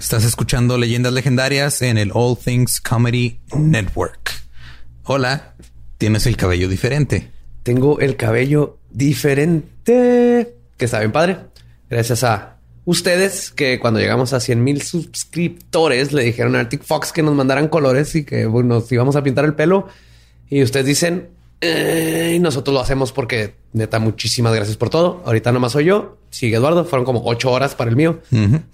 Estás escuchando Leyendas Legendarias en el All Things Comedy Network. Hola, tienes el cabello diferente. Tengo el cabello diferente, que está bien padre. Gracias a ustedes que cuando llegamos a 100 mil suscriptores le dijeron a Arctic Fox que nos mandaran colores y que nos íbamos a pintar el pelo. Y ustedes dicen, eh, y nosotros lo hacemos porque neta, muchísimas gracias por todo. Ahorita nomás soy yo. Sigue Eduardo. Fueron como ocho horas para el mío.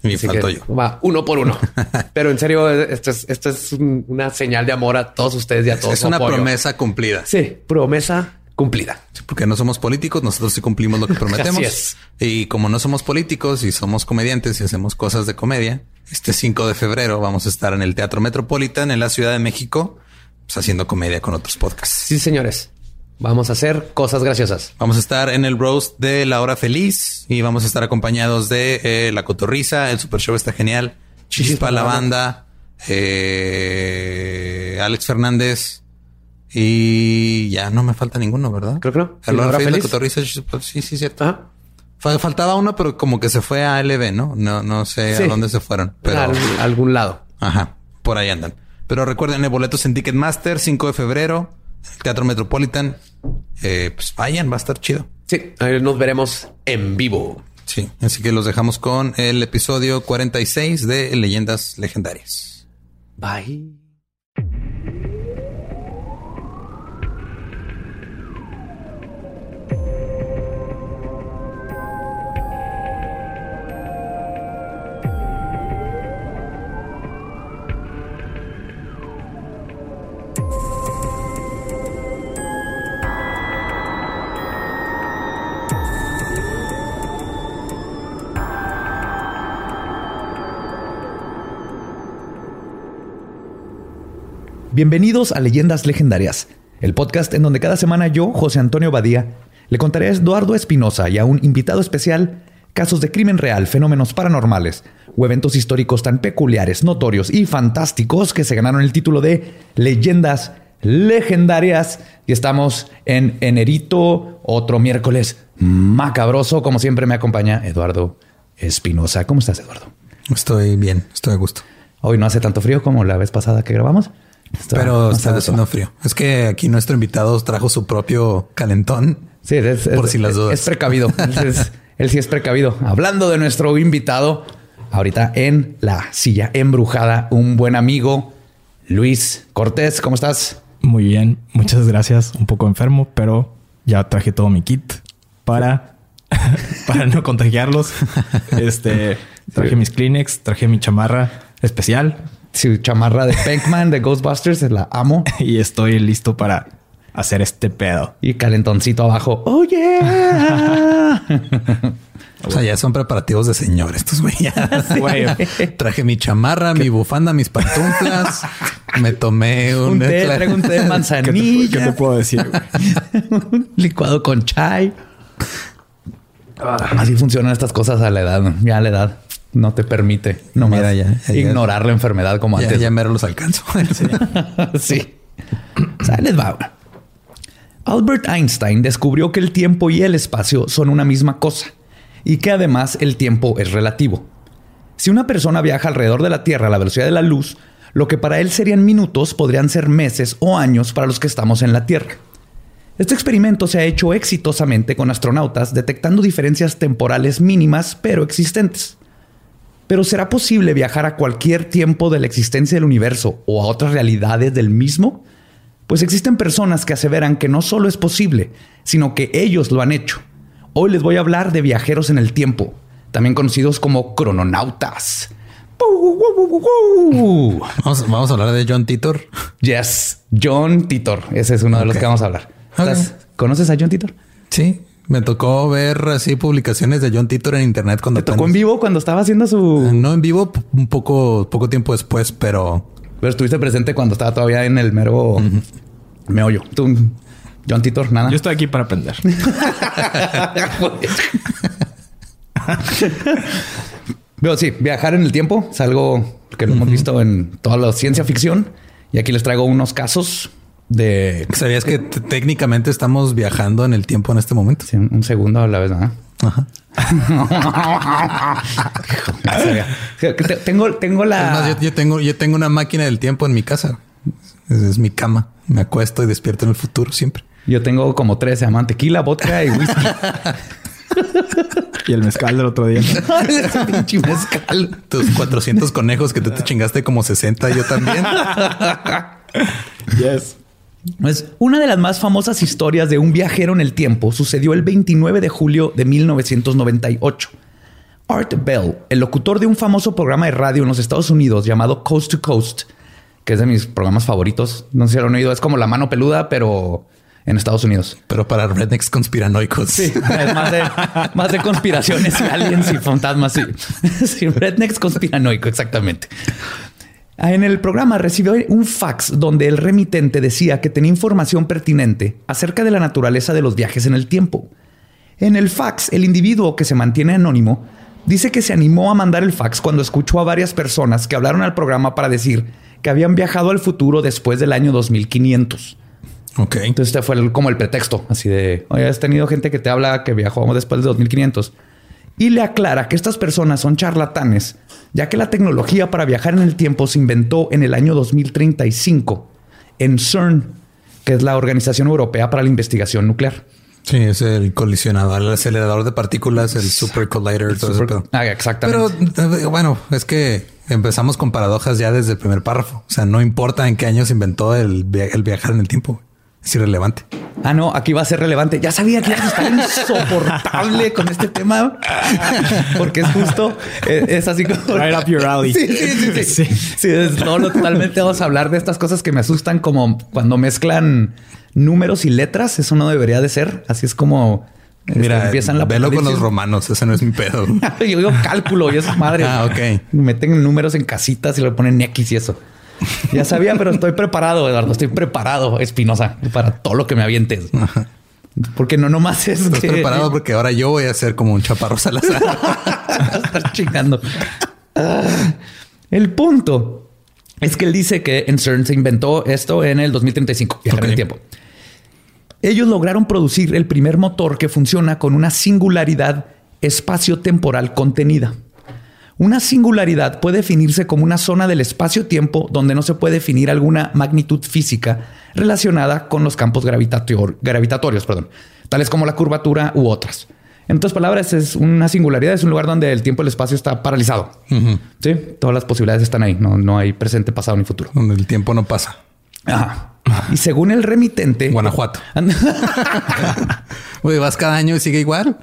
Y falto yo. Va uno por uno. Pero en serio, esto es, esto es una señal de amor a todos ustedes y a todos. Es una promesa cumplida. Sí, promesa cumplida. porque no somos políticos, nosotros sí cumplimos lo que prometemos. es. Y como no somos políticos y somos comediantes y hacemos cosas de comedia, este 5 de febrero vamos a estar en el Teatro Metropolitan en la Ciudad de México, pues, haciendo comedia con otros podcasts. Sí, señores. Vamos a hacer cosas graciosas. Vamos a estar en el roast de La Hora Feliz y vamos a estar acompañados de eh, La Cotorriza. El Super Show está genial. Chispa, la banda, eh, Alex Fernández y ya no me falta ninguno, ¿verdad? Creo que no. La Hora Feliz, La Cotorriza, sí, sí, cierto. Faltaba uno, pero como que se fue a LB, ¿no? No, no sé a dónde se fueron. Pero a algún lado. Ajá, por ahí andan. Pero recuerden, el boletos en Ticketmaster, 5 de febrero. Teatro Metropolitan. Eh, pues vayan, va a estar chido. Sí, nos veremos en vivo. Sí, así que los dejamos con el episodio 46 de Leyendas Legendarias. Bye. Bienvenidos a Leyendas Legendarias, el podcast en donde cada semana yo, José Antonio Badía, le contaré a Eduardo Espinosa y a un invitado especial casos de crimen real, fenómenos paranormales o eventos históricos tan peculiares, notorios y fantásticos que se ganaron el título de Leyendas Legendarias. Y estamos en Enerito, otro miércoles macabroso. Como siempre me acompaña Eduardo Espinosa. ¿Cómo estás, Eduardo? Estoy bien, estoy a gusto. Hoy no hace tanto frío como la vez pasada que grabamos. Pero está haciendo frío. Es que aquí nuestro invitado trajo su propio calentón. Sí, es, por si las dudas. Es precavido. él sí es precavido. Hablando de nuestro invitado, ahorita en la silla embrujada, un buen amigo, Luis Cortés. ¿Cómo estás? Muy bien, muchas gracias. Un poco enfermo, pero ya traje todo mi kit para, para no contagiarlos. Este traje mis Kleenex, traje mi chamarra especial su chamarra de Pac-Man de Ghostbusters, la amo. y estoy listo para hacer este pedo. Y calentoncito abajo. Oh yeah. o sea, ya son preparativos de señor estos güeyes. Traje mi chamarra, mi bufanda, mis pantuflas. me tomé un, un té, un té de manzanilla. ¿Qué te, puedo decir? licuado con chai. Así funcionan estas cosas a la edad, ya a la edad no te permite no Mira, ya, ignorar la enfermedad como antes. Ya mero los alcanzo. sí. les va. Albert Einstein descubrió que el tiempo y el espacio son una misma cosa y que además el tiempo es relativo. Si una persona viaja alrededor de la Tierra a la velocidad de la luz, lo que para él serían minutos podrían ser meses o años para los que estamos en la Tierra. Este experimento se ha hecho exitosamente con astronautas detectando diferencias temporales mínimas pero existentes. Pero ¿será posible viajar a cualquier tiempo de la existencia del universo o a otras realidades del mismo? Pues existen personas que aseveran que no solo es posible, sino que ellos lo han hecho. Hoy les voy a hablar de viajeros en el tiempo, también conocidos como crononautas. Vamos, a hablar de John Titor. Yes, John Titor. Ese es uno de los que vamos a hablar. ¿Conoces a John Titor? Sí, Me tocó ver así publicaciones de John Titor en internet cuando ¿Te tocó en vivo cuando estaba haciendo su...? No en vivo, un poco, poco tiempo después, pero... Pero estuviste presente cuando estaba todavía en el mero meollo. Tú, John Titor, nada. Yo estoy aquí para aprender. Pero sí, viajar en el tiempo es algo que lo hemos visto en toda la ciencia ficción. Y aquí les traigo unos casos de... ¿Sabías que técnicamente estamos viajando en el tiempo en este momento? Sí, un un segundo a la vez, ¿no? Ajá. Te- tengo, tengo Es la... más, yo, yo tengo, yo tengo una máquina del tiempo en mi casa. Es, es mi cama. Me acuesto y despierto en el futuro siempre. Yo tengo como tres, se llaman tequila, vodka y whisky. Y el mezcal del otro día. Ese pinche mezcal. Tus 400 conejos que tú te chingaste como 60, yo también. Yes. Pues una de las más famosas historias de un viajero en el tiempo sucedió el 29 de julio de 1998. Art Bell, el locutor de un famoso programa de radio en los Estados Unidos llamado Coast to Coast, que es de mis programas favoritos. No sé si lo han oído, es como la mano peluda, pero en Estados Unidos. Pero para rednecks conspiranoicos. Sí, es más de, más de conspiraciones y aliens y fantasmas. Sí, sí rednecks conspiranoico, exactamente. Ah, En el programa recibió un fax donde el remitente decía que tenía información pertinente acerca de la naturaleza de los viajes en el tiempo. En el fax, el individuo que se mantiene anónimo dice que se animó a mandar el fax cuando escuchó a varias personas que hablaron al programa para decir que habían viajado al futuro después del año 2500. Ok. Entonces este fue el- como el pretexto, así de, oye, has tenido gente que te habla que viajó después de 2500. Y le aclara que estas personas son charlatanes, ya que la tecnología para viajar en el tiempo se inventó en el año 2035 en CERN, que es la Organización Europea para la Investigación Nuclear. Sí, es el colisionador, el acelerador de partículas, el super collider, todo ese Super- pedo. Ah, exactamente. Pero eh, bueno, es que empezamos con paradojas ya desde el primer párrafo. O sea, no importa en qué año se inventó el, via- el viajar en el tiempo. Es irrelevante. Ah, no, aquí va a ser relevante. Ya sabía que estar insoportable con este tema, porque es justo, eh, es así como... Right up your alley. Sí, sí, sí. Sí, Sí. Sí, es todo lo- totalmente vamos a hablar de estas cosas que me asustan, como cuando mezclan números y letras. Eso no debería de ser. Así es como este, Mira, empiezan la velo con los romanos. Ese no es mi pedo. Yo digo cálculo y eso es madre. Ah, ok. Meten números en casitas y le ponen X y eso. Ya sabía, pero estoy preparado, Eduardo. Estoy preparado, Espinosa, para todo lo que me avientes. Porque no nomás es Estás que preparado porque ahora yo voy a ser como un chaparro Salazar. estar chingando. El punto es que él dice que en CERN se inventó esto en el 2035, viajar en Ok. el tiempo. Ellos lograron producir el primer motor que funciona con una singularidad espacio-temporal contenida. Una singularidad puede definirse como una zona del espacio-tiempo donde no se puede definir alguna magnitud física relacionada con los campos gravitator- gravitatorios, perdón, tales como la curvatura u otras. En otras palabras, es una singularidad, es un lugar donde el tiempo y el espacio está paralizado. Sí, todas las posibilidades están ahí, no, no hay presente, pasado ni futuro. donde el tiempo no pasa. Ajá. Y según el remitente, Guanajuato. Güey, vas cada año y sigue igual.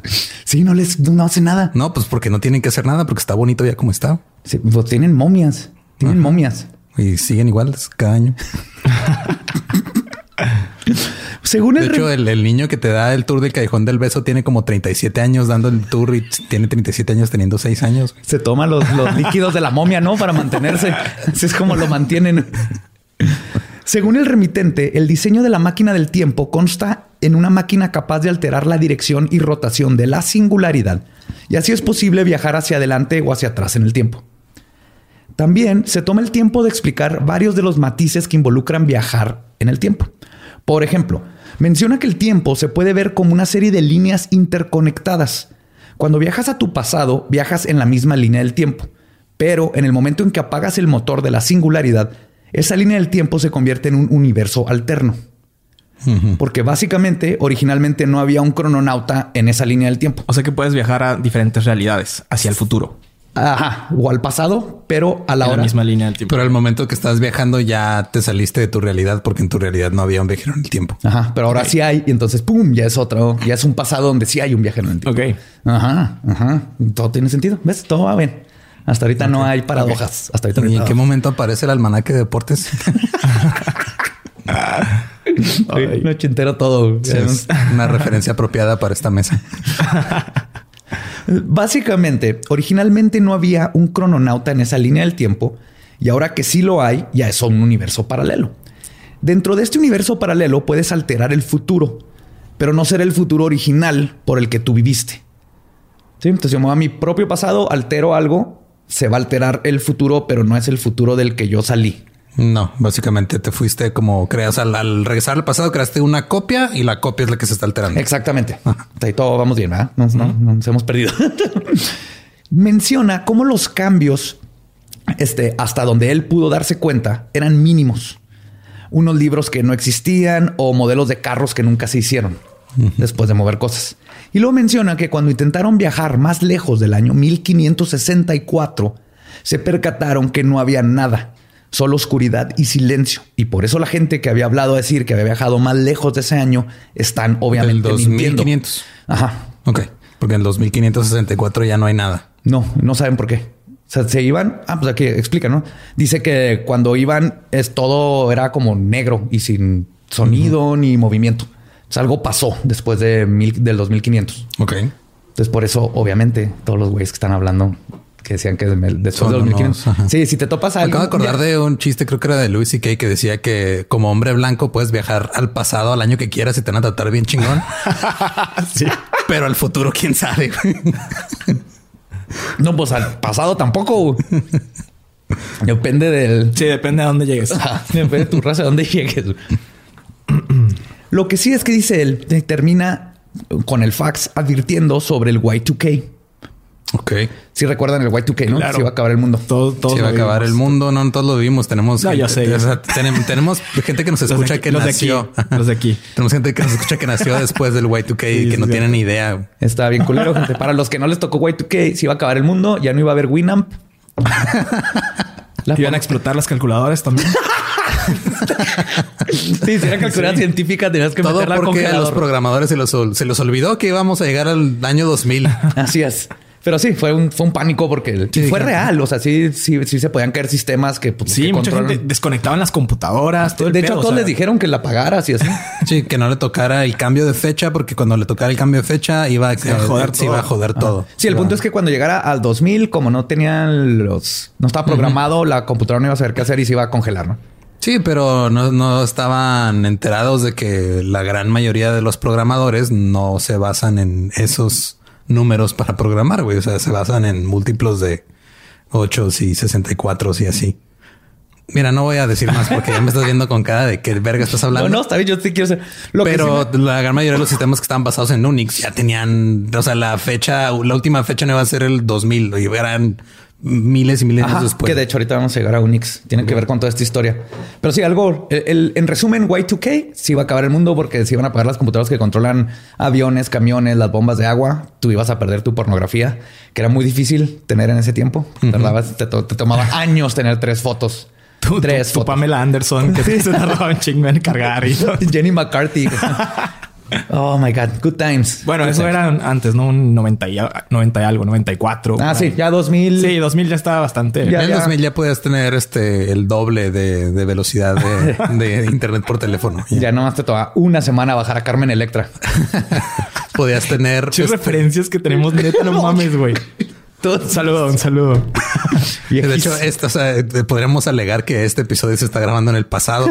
sí, no les no hace nada. No, pues porque no tienen que hacer nada porque está bonito ya como está. Sí, pues tienen momias, tienen momias. Y siguen iguales cada año. Según De el hecho, re- el, el niño que te da el tour del Callejón del Beso tiene como 37 años dando el tour y tiene 37 años teniendo 6 años. se toma los, los líquidos de la momia, ¿no? Para mantenerse. Así es como lo mantienen. Según el remitente, el diseño de la máquina del tiempo consta en una máquina capaz de alterar la dirección y rotación de la singularidad, y así es posible viajar hacia adelante o hacia atrás en el tiempo. También se toma el tiempo de explicar varios de los matices que involucran viajar en el tiempo. Por ejemplo, menciona que el tiempo se puede ver como una serie de líneas interconectadas. Cuando viajas a tu pasado, viajas en la misma línea del tiempo. Pero en el momento en que apagas el motor de la singularidad, esa línea del tiempo se convierte en un universo alterno. Porque básicamente, originalmente no había un crononauta en esa línea del tiempo. O sea que puedes viajar a diferentes realidades hacia el futuro. Ajá, o al pasado, pero a la en hora. la misma línea del tiempo. Pero al momento que estás viajando ya te saliste de tu realidad porque en tu realidad no había un viajero en el tiempo. Ajá, pero ahora sí hay, y entonces pum, ya es otro, ya es un pasado donde sí hay un viajero en el tiempo. Ok. Ajá, ajá. Todo tiene sentido. ¿Ves? Todo va bien. Hasta ahorita no hay paradojas. Hasta ahorita ¿Y en qué momento aparece el almanaque de deportes? No ochentero todo. Sí, es una referencia apropiada para esta mesa. Básicamente, originalmente no había un crononauta en esa línea del tiempo y ahora que sí lo hay, ya es un universo paralelo. Dentro de este universo paralelo puedes alterar el futuro, pero no será el futuro original por el que tú viviste. ¿Sí? Entonces yo me voy a mi propio pasado, altero algo, se va a alterar el futuro, pero no es el futuro del que yo salí. No, básicamente te fuiste como creas al, al regresar al pasado, creaste una copia y la copia es la que se está alterando. Exactamente. Ahí todo vamos bien, ¿verdad? No nos hemos perdido. Menciona cómo los cambios, este, hasta donde él pudo darse cuenta, eran mínimos. Unos libros que no existían o modelos de carros que nunca se hicieron después de mover cosas. Y luego menciona que cuando intentaron viajar más lejos del año 1564, se percataron que no había nada solo oscuridad y silencio. Y por eso la gente que había hablado a decir que había viajado más lejos de ese año están obviamente Del 2500. Ajá. Ok. Porque en el 2564 ya no hay nada. No, no saben por qué. O sea, se iban. Ah, pues aquí explica, ¿no? Dice que cuando iban es todo era como negro y sin sonido ni movimiento. Sea, algo pasó después de mil, del 2500. Ok. Entonces, por eso, obviamente, todos los güeyes que están hablando que decían que después Son de 2500. unos, ajá. Sí, si te topas a acabo de acordar de un chiste, creo que era de Louis C.K. que decía que como hombre blanco puedes viajar al pasado, al año que quieras y te van a tratar bien chingón. Sí. Pero al futuro, quién sabe. güey. No, pues al pasado tampoco. Depende del. Sí, depende de dónde llegues. Depende de tu raza, de dónde llegues. Lo que sí es que dice él, eh, termina con el fax advirtiendo sobre el Y2K. ok. Si recuerdan el Y2K, ¿no? Claro. Se iba a acabar el mundo. Todo, todo Se va a acabar el mundo, no todos lo vivimos. Tenemos, No, yo sé, yo o sea, tenemos, tenemos gente que nos escucha aquí- que los de nació. aquí, los de aquí. tenemos gente que nos escucha que nació después del Y2K y Sí, que no sí, tienen ni idea. Está bien culero, gente. Para los que no les tocó Y2K, se iba a acabar el mundo. Ya no iba a haber Winamp. La Iban a explotar las calculadoras también. Sí, si era calculadora científica, tenías que Todo meterla porque a los programadores se los, se los olvidó que íbamos a llegar al año 2000. Así es. Pero sí, fue un, fue un pánico porque Sí, fue claro. real. O sea, sí, sí, sí se podían caer sistemas que, pues, Sí, que mucha gente desconectaban las computadoras. Todo el De hecho, o todos sea, les dijeron que la pagaras y así. Sí, que no le tocara el cambio de fecha, porque cuando le tocara el cambio de fecha iba a, iba a joder se iba a todo. joder todo. Sí, el punto es que cuando llegara al 2000, como no tenían los... No estaba programado, la computadora no iba a saber qué hacer y se iba a congelar, ¿no? Sí, pero no, no estaban enterados de que la gran mayoría de los programadores no se basan en esos números para programar, güey. O sea, se basan en múltiplos de 8 y 64 y así. Mira, no voy a decir más porque ya me estás viendo con cara de qué verga estás hablando. No, no, está bien, yo sí quiero ser... Lo que pero sí me- la gran mayoría de los sistemas que estaban basados en Unix ya tenían, o sea, la fecha, la última fecha no iba a ser el 2000 y eran miles y miles después. que de hecho ahorita vamos a llegar a Unix. Tiene que ver con toda esta historia. Pero sí, algo... el- el- en resumen, Y2K sí iba a acabar el mundo porque se iban a pagar las computadoras que controlan aviones, camiones, las bombas de agua. Tú ibas a perder tu pornografía, que era muy difícil tener en ese tiempo. Tardabas- te, to- te tomaba años tener tres fotos. Tú, tres tú, tú, fotos. Pamela Anderson, que se tardaba un chingo en cargar. Y. Jenny McCarthy. oh my God. Good times. Bueno, Good eso times. era antes, ¿no? Un 90 y, 90 y algo, 94. Ah, sí, ya 2000. Sí, 2000 ya estaba bastante. Ya, en ya. 2000 ya podías tener este el doble de, de velocidad de, de internet por teléfono. Ya nomás te toma una semana bajar a Carmen Electra. Podías tener Muchas este, referencias que tenemos neta, no mames, güey. Un saludo, un saludo. de hecho, esto, o sea, eh, podríamos alegar que este episodio se está grabando en el pasado.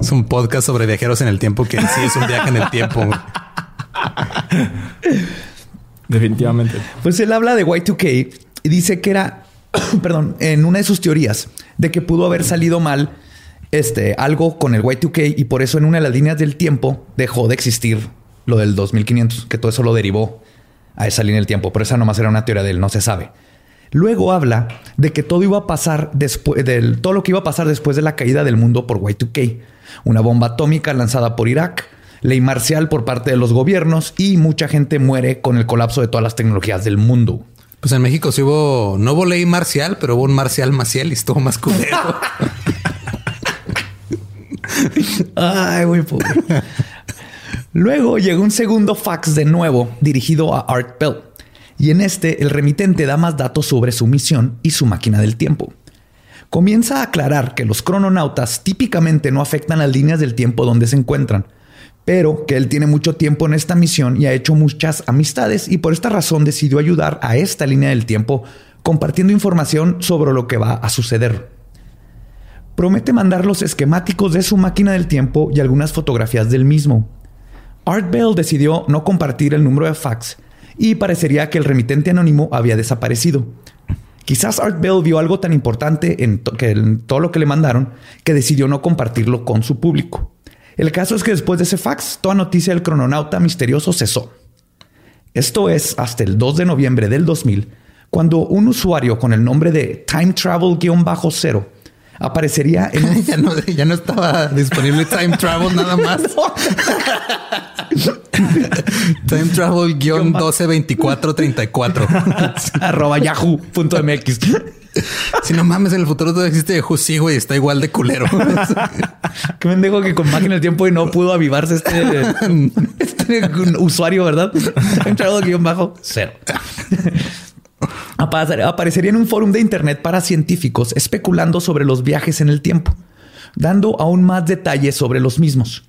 Es un podcast sobre viajeros en el tiempo que en sí es un viaje en el tiempo. Definitivamente. Pues él habla de Y2K y dice que era, perdón, en una de sus teorías de que pudo haber salido mal este, algo con el Y2K y por eso en una de las líneas del tiempo dejó de existir lo del 2500, que todo eso lo derivó a esa línea del tiempo. Pero esa nomás era una teoría de él, no se sabe. Luego habla de que todo iba a pasar después del todo lo que iba a pasar después de la caída del mundo por Y2K, una bomba atómica lanzada por Irak, ley marcial por parte de los gobiernos y mucha gente muere con el colapso de todas las tecnologías del mundo. Pues en México sí hubo, no hubo ley marcial, pero hubo un marcial maciel y estuvo más culero. Ay, muy pobre. Luego llegó un segundo fax de nuevo dirigido a Art Bell. Y en este, el remitente da más datos sobre su misión y su máquina del tiempo. comienza a aclarar que los crononautas típicamente no afectan las líneas del tiempo donde se encuentran, pero que él tiene mucho tiempo en esta misión y ha hecho muchas amistades y por esta razón decidió ayudar a esta línea del tiempo compartiendo información sobre lo que va a suceder. Promete mandar los esquemáticos de su máquina del tiempo y algunas fotografías del mismo. Art Bell decidió no compartir el número de fax y parecería que el remitente anónimo había desaparecido. Quizás Art Bell vio algo tan importante en, en todo lo que le mandaron que decidió no compartirlo con su público. El caso es que después de ese fax, toda noticia del crononauta misterioso cesó. Esto es hasta el 2 de noviembre del 2000, cuando un usuario con el nombre de Time Travel-0 aparecería en un... ya, no, ya no estaba disponible Time Travel nada más. Time Travel guion 122434 arroba yahoo.mx. Si no mames, en el futuro todo existe Yahoo, sí, güey, está igual de culero. Qué mendejo que con máquina del tiempo y no pudo avivarse este, este usuario, ¿verdad? Time Travel guion bajo cero. Aparecería en un foro de internet para científicos especulando sobre los viajes en el tiempo, dando aún más detalles sobre los mismos.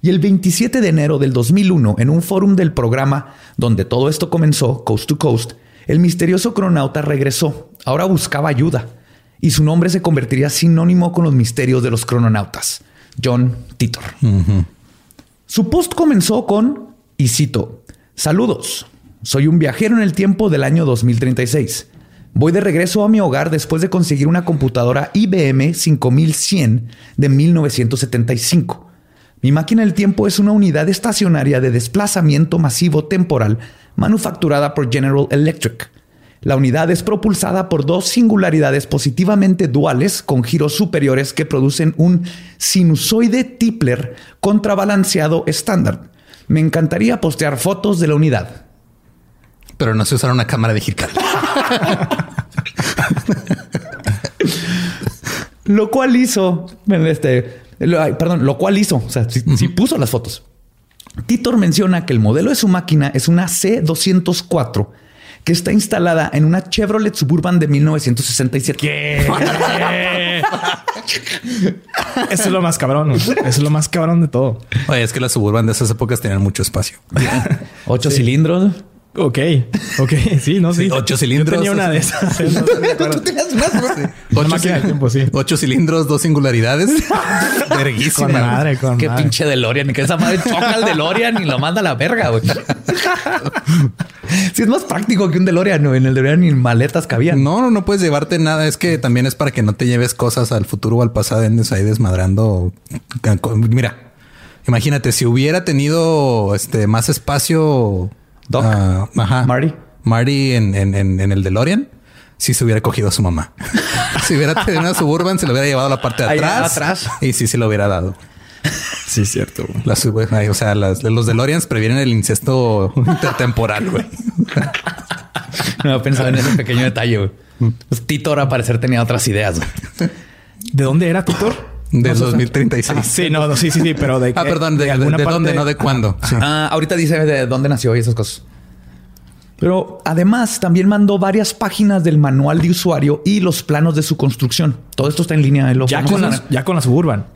Y el 27 de enero del 2001, en un foro del programa donde todo esto comenzó, Coast to Coast, el misterioso cronauta regresó. Ahora buscaba ayuda y su nombre se convertiría sinónimo con los misterios de los crononautas, John Titor. Su post comenzó con, y cito, saludos, soy un viajero en el tiempo del año 2036. Voy de regreso a mi hogar después de conseguir una computadora IBM 5100 de 1975. Mi máquina del tiempo es una unidad estacionaria de desplazamiento masivo temporal manufacturada por General Electric. La unidad es propulsada por dos singularidades positivamente duales con giros superiores que producen un sinusoide Tipler contrabalanceado estándar. Me encantaría postear fotos de la unidad pero no se usará una cámara digital. lo cual hizo, este, perdón, lo cual hizo, o sea, si, puso las fotos. Titor menciona que el modelo de su máquina es una C204 que está instalada en una Chevrolet Suburban de 1967. ¿Qué? Eso es lo más cabrón. Eso es lo más cabrón de todo. Oye, es que las Suburban de esas épocas tenían mucho espacio. Ocho cilindros. Ok, ok, sí, no, sí. ocho cilindros. Yo tenía una de esas. Tú tenías una, Ocho, máquina tiempo, sí. Ocho cilindros, dos singularidades. Verguísima. Con madre, con Qué pinche DeLorean. Que esa madre choca al DeLorean y lo manda a la verga, güey. sí, es más práctico que un DeLorean, ¿no? En el DeLorean ni maletas cabían. No, no, no puedes llevarte nada. Es que también es para que no te lleves cosas al futuro o al pasado. Andes ahí desmadrando. Mira, imagínate, si hubiera tenido este más espacio Doc. Ah, ajá. Marty. Marty en, en, en, el DeLorean. Si se hubiera cogido a su mamá. si hubiera tenido una Suburban, se lo hubiera llevado a la parte de atrás. atrás. Y sí se lo hubiera dado. Sí, es cierto. Las, o sea, las, los DeLoreans previenen el incesto intertemporal, güey. no pensaba en ese pequeño detalle, güey. Pues Titor, a parecer, tenía otras ideas. ¿De dónde era Titor? De 2036. sí, no, sí, sí, sí, pero de Ah, perdón, de, dónde, no de cuándo. Ah, ahorita dice de dónde nació y esas cosas. Pero además también mandó varias páginas del manual de usuario y los planos de su construcción. Todo esto está en línea. Lo ya, con la, ya con la Suburban.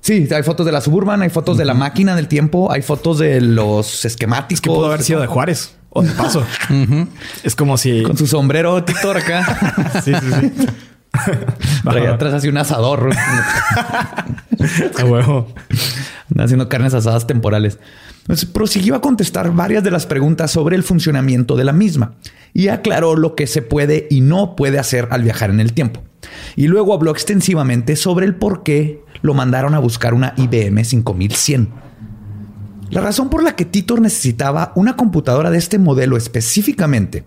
Sí, hay fotos de la Suburban, hay fotos de la máquina del tiempo, hay fotos de los esquemáticos. que pudo haber sido de Juárez o de Paso. Es como si... Con su sombrero Titor acá. sí, sí, sí. Para atrás hace un asador. A huevo. Haciendo carnes asadas temporales. prosiguió a contestar varias de las preguntas sobre el funcionamiento de la misma y aclaró lo que se puede y no puede hacer al viajar en el tiempo. Y luego habló extensivamente sobre el por qué lo mandaron a buscar una IBM 5100. La razón por la que Titor necesitaba una computadora de este modelo específicamente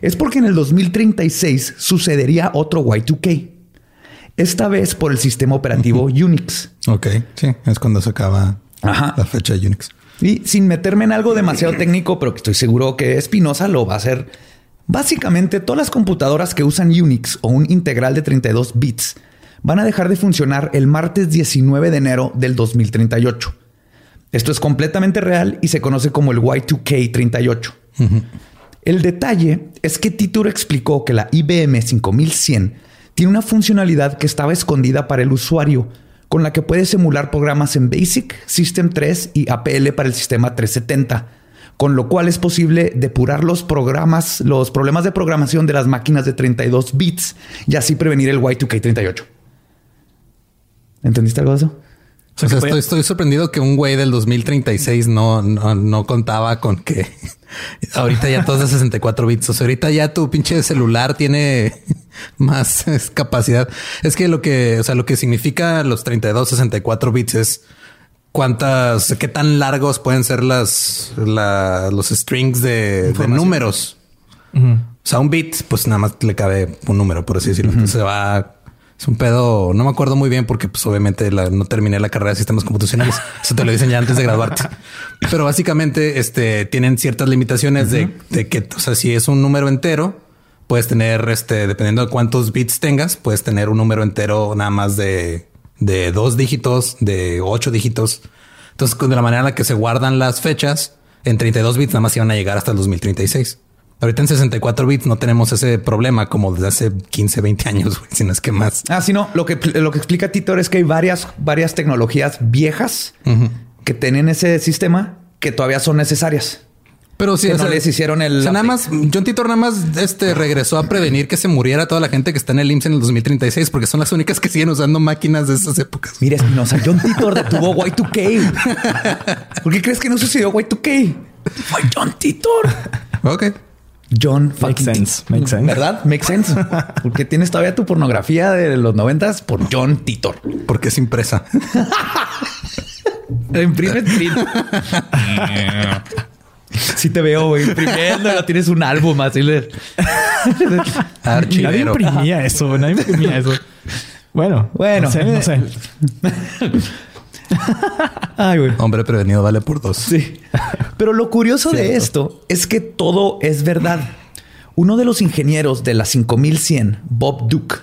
es porque en el 2036 sucedería otro Y2K. Esta vez por el sistema operativo Unix. Ok, sí, es cuando se acaba la fecha de Unix. Y sin meterme en algo demasiado técnico, pero que estoy seguro que Espinosa lo va a hacer. Básicamente, todas las computadoras que usan Unix o un integral de 32 bits van a dejar de funcionar el martes 19 de enero del 2038. Esto es completamente real y se conoce como el Y2K 38. El detalle es que Titor explicó que la IBM 5100 tiene una funcionalidad que estaba escondida para el usuario, con la que puedes emular programas en BASIC, System 3 y APL para el sistema 370, con lo cual es posible depurar los programas, los problemas de programación de las máquinas de 32 bits y así prevenir el Y2K38. ¿Entendiste algo de eso? O sea, estoy, estoy, sorprendido que un güey del 2036 no, no, no contaba con que ahorita ya todos de 64 bits. O sea, ahorita ya tu pinche celular tiene más capacidad. Es que lo que, o sea, lo que significa los 32, 64 bits es cuántas, qué tan largos pueden ser las, los strings de, números. O sea, un bit, pues nada más le cabe un número, por así decirlo. Entonces se va es un pedo, no me acuerdo muy bien porque pues obviamente no terminé la carrera de sistemas computacionales. Eso te lo dicen ya antes de graduarte. Pero básicamente este, tienen ciertas limitaciones de, que, o sea, si es un número entero, puedes tener, este, dependiendo de cuántos bits tengas, puedes tener un número entero nada más de, de dos dígitos, de ocho dígitos. Entonces, de la manera en la que se guardan las fechas, en 32 bits nada más iban a llegar hasta el 2036. Ahorita en 64 bits no tenemos ese problema como desde hace 15, 20 años, güey, sino es que más. Ah, sí, no. Lo que, lo que explica Titor es que hay varias, varias tecnologías viejas que tienen ese sistema que todavía son necesarias. Pero sí, no les hicieron el. O sea, nada más, John Titor nada más este, regresó a prevenir que se muriera toda la gente que está en el IMSS en el 2036, porque son las únicas que siguen usando máquinas de esas épocas. Mira, Espinosa, John Titor detuvo Y2K. ¿Por qué crees que no sucedió Y2K? Fue John Titor. Ok. John Makes sense. Makes sense. ¿Verdad? Makes sense. Porque tienes todavía tu pornografía de los noventas por John Titor. Porque es impresa. Imprime Si te veo güey, imprimiendo, tienes un álbum así. Le... Nadie imprimía eso, nadie imprimía eso. Bueno, bueno, no sé. Ay, güey. Hombre prevenido vale por dos. Sí. Pero lo curioso de esto es que todo es verdad. Uno de los ingenieros de la 5100, Bob Duke,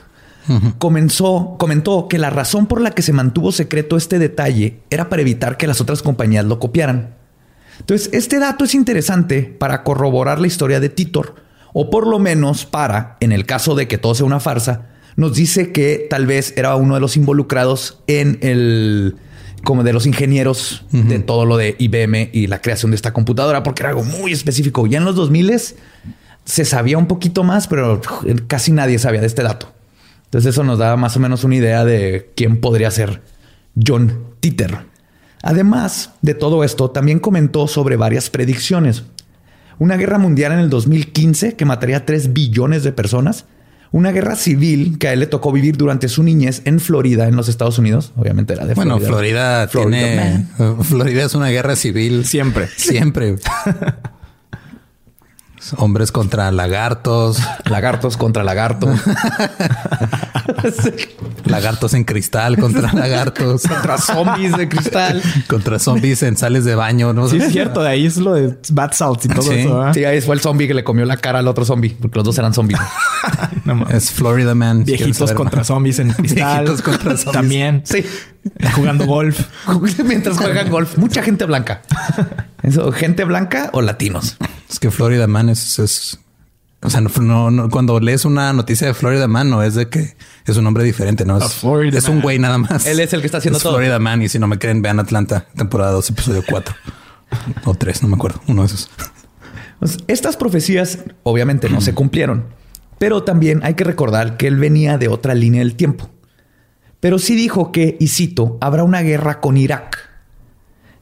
comenzó, comentó que la razón por la que se mantuvo secreto este detalle era para evitar que las otras compañías lo copiaran. Entonces, este dato es interesante para corroborar la historia de Titor, o por lo menos para, en el caso de que todo sea una farsa, nos dice que tal vez era uno de los involucrados en el como de los ingenieros de todo lo de IBM y la creación de esta computadora, porque era algo muy específico. Ya en los 2000 se sabía un poquito más, pero casi nadie sabía de este dato. Entonces eso nos da más o menos una idea de quién podría ser John Titor. Además de todo esto, también comentó sobre varias predicciones. Una guerra mundial en el 2015 que mataría a 3 billones de personas una guerra civil que a él le tocó vivir durante su niñez en Florida, en los Estados Unidos. Obviamente era de Florida. Bueno, Florida, tiene. Florida es una guerra civil. Siempre. Siempre. Hombres contra lagartos. Lagartos contra lagartos. lagartos en cristal contra lagartos. contra zombies de cristal. contra zombies en sales de baño. ¿no? Sí, es cierto. De ahí es lo de bad salts y todo eso. Sí, ahí fue el zombie que le comió la cara al otro zombie. Porque los dos eran zombies. es Florida Man. Viejitos contra zombies en cristal. Viejitos contra zombies. También. Sí. Jugando golf. Mientras juegan golf. Mucha gente blanca. Eso, gente blanca o latinos. Es que Florida Man es, o sea, no, cuando lees una noticia de Florida Man, no es de que es un hombre diferente, no es, es un güey nada más. Él es el que está haciendo todo. Florida Man. Y si no me creen, vean Atlanta, temporada 2, episodio 4 o 3, no me acuerdo, uno de esos. Pues, estas profecías obviamente no se cumplieron, pero también hay que recordar que él venía de otra línea del tiempo. Pero sí dijo que, y cito, habrá una guerra con Irak.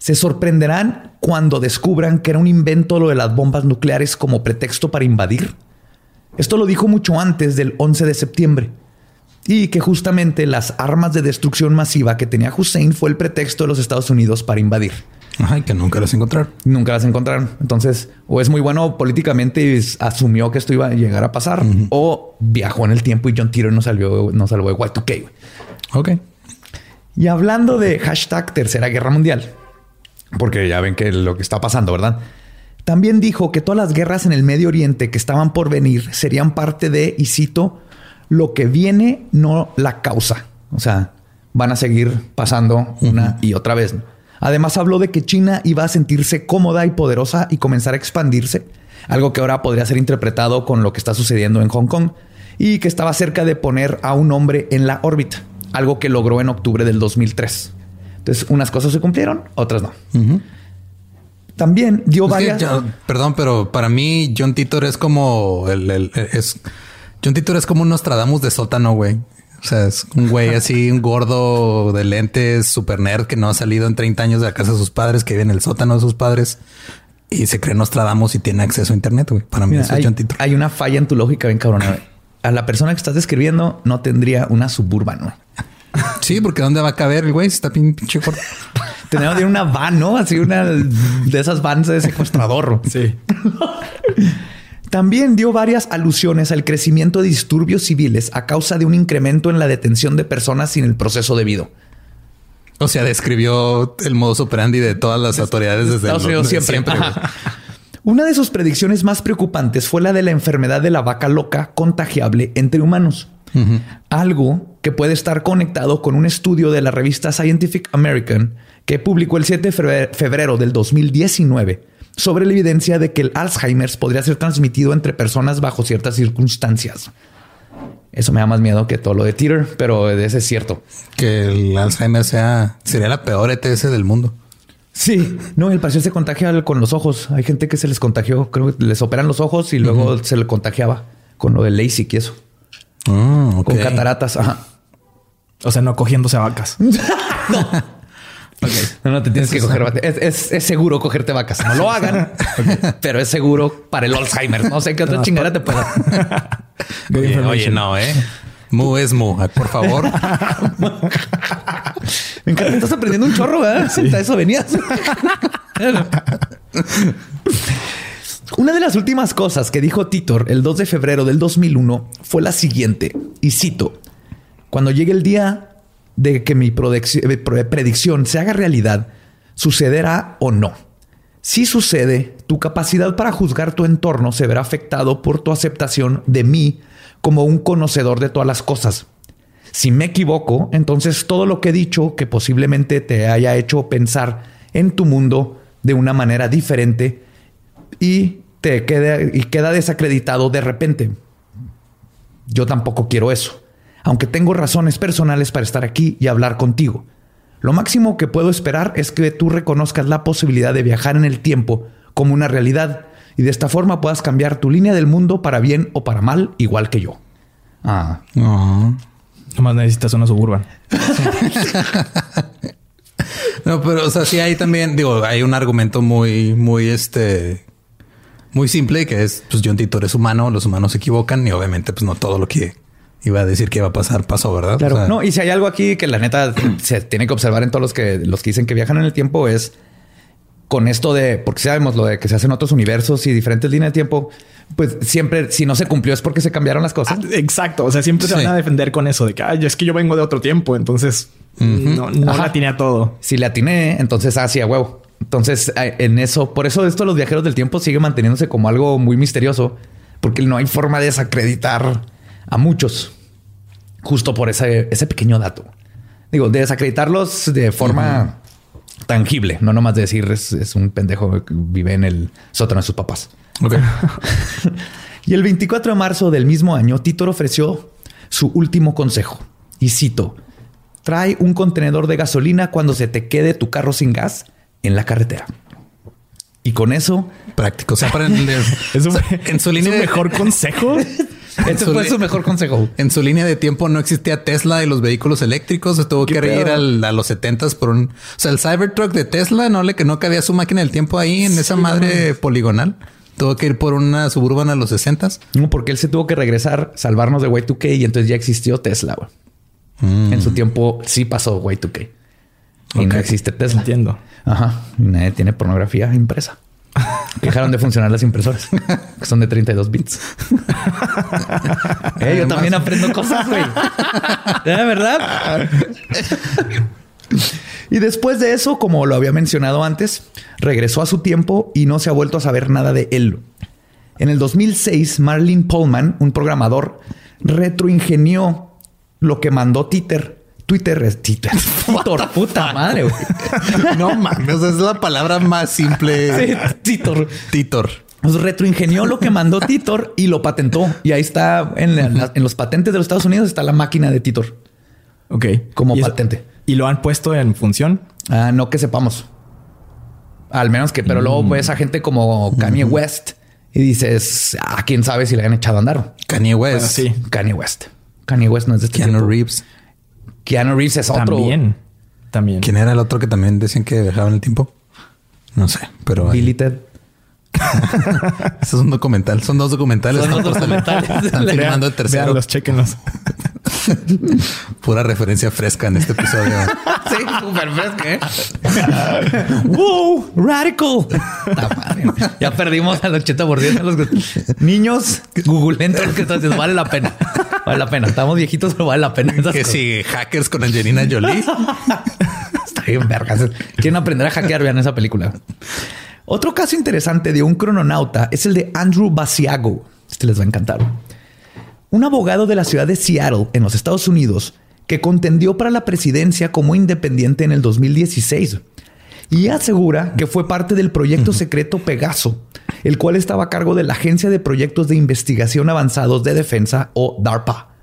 Se sorprenderán cuando descubran que era un invento lo de las bombas nucleares como pretexto para invadir. Esto lo dijo mucho antes del 11 de septiembre. Y que justamente las armas de destrucción masiva que tenía Hussein fue el pretexto de los Estados Unidos para invadir. Ajá, y que nunca las encontraron. Nunca las encontraron. Entonces, o es muy bueno políticamente y asumió que esto iba a llegar a pasar, o viajó en el tiempo y John Titor no salió, no salvó de Y2K. Ok. Y hablando de hashtag Tercera Guerra Mundial, porque ya ven que lo que está pasando, ¿verdad? También dijo que todas las guerras en el Medio Oriente que estaban por venir serían parte de, y cito, lo que viene, no la causa. O sea, van a seguir pasando una y otra vez. Además habló de que China iba a sentirse cómoda y poderosa y comenzar a expandirse, algo que ahora podría ser interpretado con lo que está sucediendo en Hong Kong. y que estaba cerca de poner a un hombre en la órbita, algo que logró en octubre del 2003. Entonces, unas cosas se cumplieron, otras no. También dio Es que varias... yo- perdón, pero para mí John Titor es como el, el- es John Titor es como un Nostradamus de sótano, güey. O sea, es un güey así, un gordo de lentes, super nerd que no ha salido en 30 años de la casa de sus padres, que vive en el sótano de sus padres y se cree Nostradamus y tiene acceso a internet, güey. Para mí Mira, eso es hay, John Titor. hay una falla en tu lógica bien güey. A la persona que estás describiendo no tendría una suburban. güey. Sí, porque ¿dónde va a caber el güey? Si Está pin- pinche. Tendría de una van, ¿no? Así una de esas vans de secuestrador. Sí. También dio varias alusiones al crecimiento de disturbios civiles a causa de un incremento en la detención de personas sin el proceso debido. O sea, describió el modus operandi de todas las autoridades desde Estados el- Unidos siempre. Ajá. Una de sus predicciones más preocupantes fue la de la enfermedad de la vaca loca contagiable entre humanos. Algo que puede estar conectado con un estudio de la revista Scientific American que publicó el 7 de febre- febrero del 2019 sobre la evidencia de que el Alzheimer podría ser transmitido entre personas bajo ciertas circunstancias. Eso me da más miedo que todo lo de Twitter, pero ese es cierto. Que el Alzheimer sea sería la peor ETS del mundo. Sí, no, el paciente se contagia con los ojos. Hay gente que se les contagió, creo que les operan los ojos y luego se le contagiaba con lo del LASIK y eso, ok. con cataratas. Ajá. O sea, no cogiéndose a vacas. No, no te tienes que coger vacas. Es, es- es seguro cogerte vacas. No lo hagan, pero es seguro para el Alzheimer. No sé qué otra chingada te pueda. Oye, no, eh. Mu es mu. Ah, Por favor. Me encanta, estás aprendiendo un chorro, ¿verdad? A eso venías. Una de las últimas cosas que dijo Titor el 2 de febrero del 2001 fue la siguiente, y cito, cuando llegue el día de que mi eh, predicción se haga realidad, sucederá o no. Si sucede, tu capacidad para juzgar tu entorno se verá afectado por tu aceptación de mí como un conocedor de todas las cosas. Si me equivoco, entonces todo lo que he dicho que posiblemente te haya hecho pensar en tu mundo de una manera diferente y te queda y queda desacreditado de repente. Yo tampoco quiero eso, aunque tengo razones personales para estar aquí y hablar contigo. Lo máximo que puedo esperar es que tú reconozcas la posibilidad de viajar en el tiempo como una realidad y de esta forma puedas cambiar tu línea del mundo para bien o para mal, igual que yo. Ah, No. Nomás necesitas una suburban. No, pero o sea, sí hay también, digo, hay un argumento muy, muy este, muy simple que es, pues John Titor es humano, los humanos se equivocan y obviamente, pues no todo lo que iba a decir que iba a pasar pasó, ¿verdad? Claro. O sea, no, y si hay algo aquí que la neta se tiene que observar en todos los que los que dicen que viajan en el tiempo es con esto de, porque sabemos lo de que se hacen otros universos y diferentes líneas de tiempo, pues siempre, si no se cumplió es porque se cambiaron las cosas. Ah, exacto. O sea, siempre se van a defender con eso de que Ay, es que yo vengo de otro tiempo. Entonces no, no la tiene a todo. Si le atiné, entonces hacia huevo. Entonces, en eso, por eso esto los viajeros del tiempo sigue manteniéndose como algo muy misterioso, porque no hay forma de desacreditar a muchos, justo por ese, ese pequeño dato. Digo, de desacreditarlos de forma tangible, no nomás de decir es, es un pendejo que vive en el sótano de sus papás. Y el 24 de marzo del mismo año, Titor ofreció su último consejo. Y cito, trae un contenedor de gasolina cuando se te quede tu carro sin gas en la carretera. Y con eso, práctico. O sea, para el- Es un, en su es un mejor consejo. ese su fue su mejor consejo. En su línea de tiempo no existía Tesla y los vehículos eléctricos. Se tuvo que ¿Qué ir pedo? al- a los 70 por un... O sea, el Cybertruck de Tesla no le que no cabía su máquina del tiempo ahí en esa madre poligonal. Tuvo que ir por una suburban a los 60 No, porque él se tuvo que regresar, salvarnos de Y2K y entonces ya existió Tesla. güey. En su tiempo sí pasó Y2K. Y no existe Tesla. Entiendo. Ajá. Y nadie tiene pornografía impresa. Dejaron de funcionar las impresoras, que son de 32 bits. Eh, yo también aprendo cosas, güey. ¿De verdad? y después de eso, como lo había mencionado antes, regresó a su tiempo y no se ha vuelto a saber nada de él. En el 2006, Marlene Pullman, un programador, retroingenió lo que mandó Twitter. Twitter es Twitter. Titor, puta madre, güey. No mames, es la palabra más simple. Sí, Titor. Titor. Pues retroingenió lo que mandó Titor y lo patentó. Y ahí está en, la- en los patentes de los Estados Unidos está la máquina de Titor Ok. como ¿Y eso- patente. ¿Y lo han puesto en función? Ah, no que sepamos. Al menos que, pero luego ves a gente como Kanye West y dices, ah, quién sabe si le han echado a andar. Kanye West. Bueno, sí. Kanye West. Kanye West no es de este Keanu tiempo. Reeves. Keanu Reeves es otro. También. También. ¿Quién era el otro que también decían que viajaban el tiempo? No sé, pero ahí- Billy Ted. Eso es un documental. Son dos documentales. Son dos documentales. Están filmando el tercero. véanlos, chéquenlos. Pura referencia fresca en este episodio. Sí, súper fresco, ¿eh? ¡Wow! ¡Radical! Ya perdimos al 80% de los niños. Google todo lo que estás diciendo. Vale la pena. Vale la pena. Estamos viejitos, pero vale la pena. Que sigue hackers con Angelina Jolie. Está bien, vergas. Quieren aprender a hackear, vean esa película. Otro caso interesante de un crononauta es el de Andrew Basiago. Este les va a encantar. Un abogado de la ciudad de Seattle, en los Estados Unidos, que contendió para la presidencia como independiente en el 2016 y asegura que fue parte del proyecto secreto Pegaso, el cual estaba a cargo de la Agencia de Proyectos de Investigación Avanzados de Defensa o DARPA.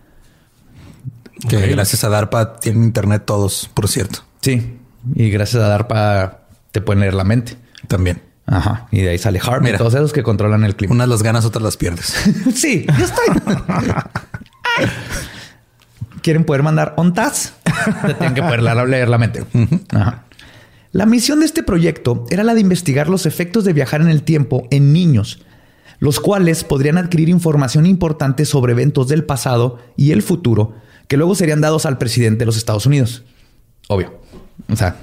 que gracias a DARPA tienen internet todos, por cierto. Sí, y gracias a DARPA te pueden leer la mente. También. Ajá. Y de ahí sale Harm y Mira. todos esos que controlan el clima. Unas las ganas, otras las pierdes. sí, ya estoy. ¿Quieren poder mandar ONTAS? Te tienen que poder leer la mente. Ajá. La misión de este proyecto era la de investigar los efectos de viajar en el tiempo en niños, los cuales podrían adquirir información importante sobre eventos del pasado y el futuro que luego serían dados al presidente de los Estados Unidos. Obvio. O sea,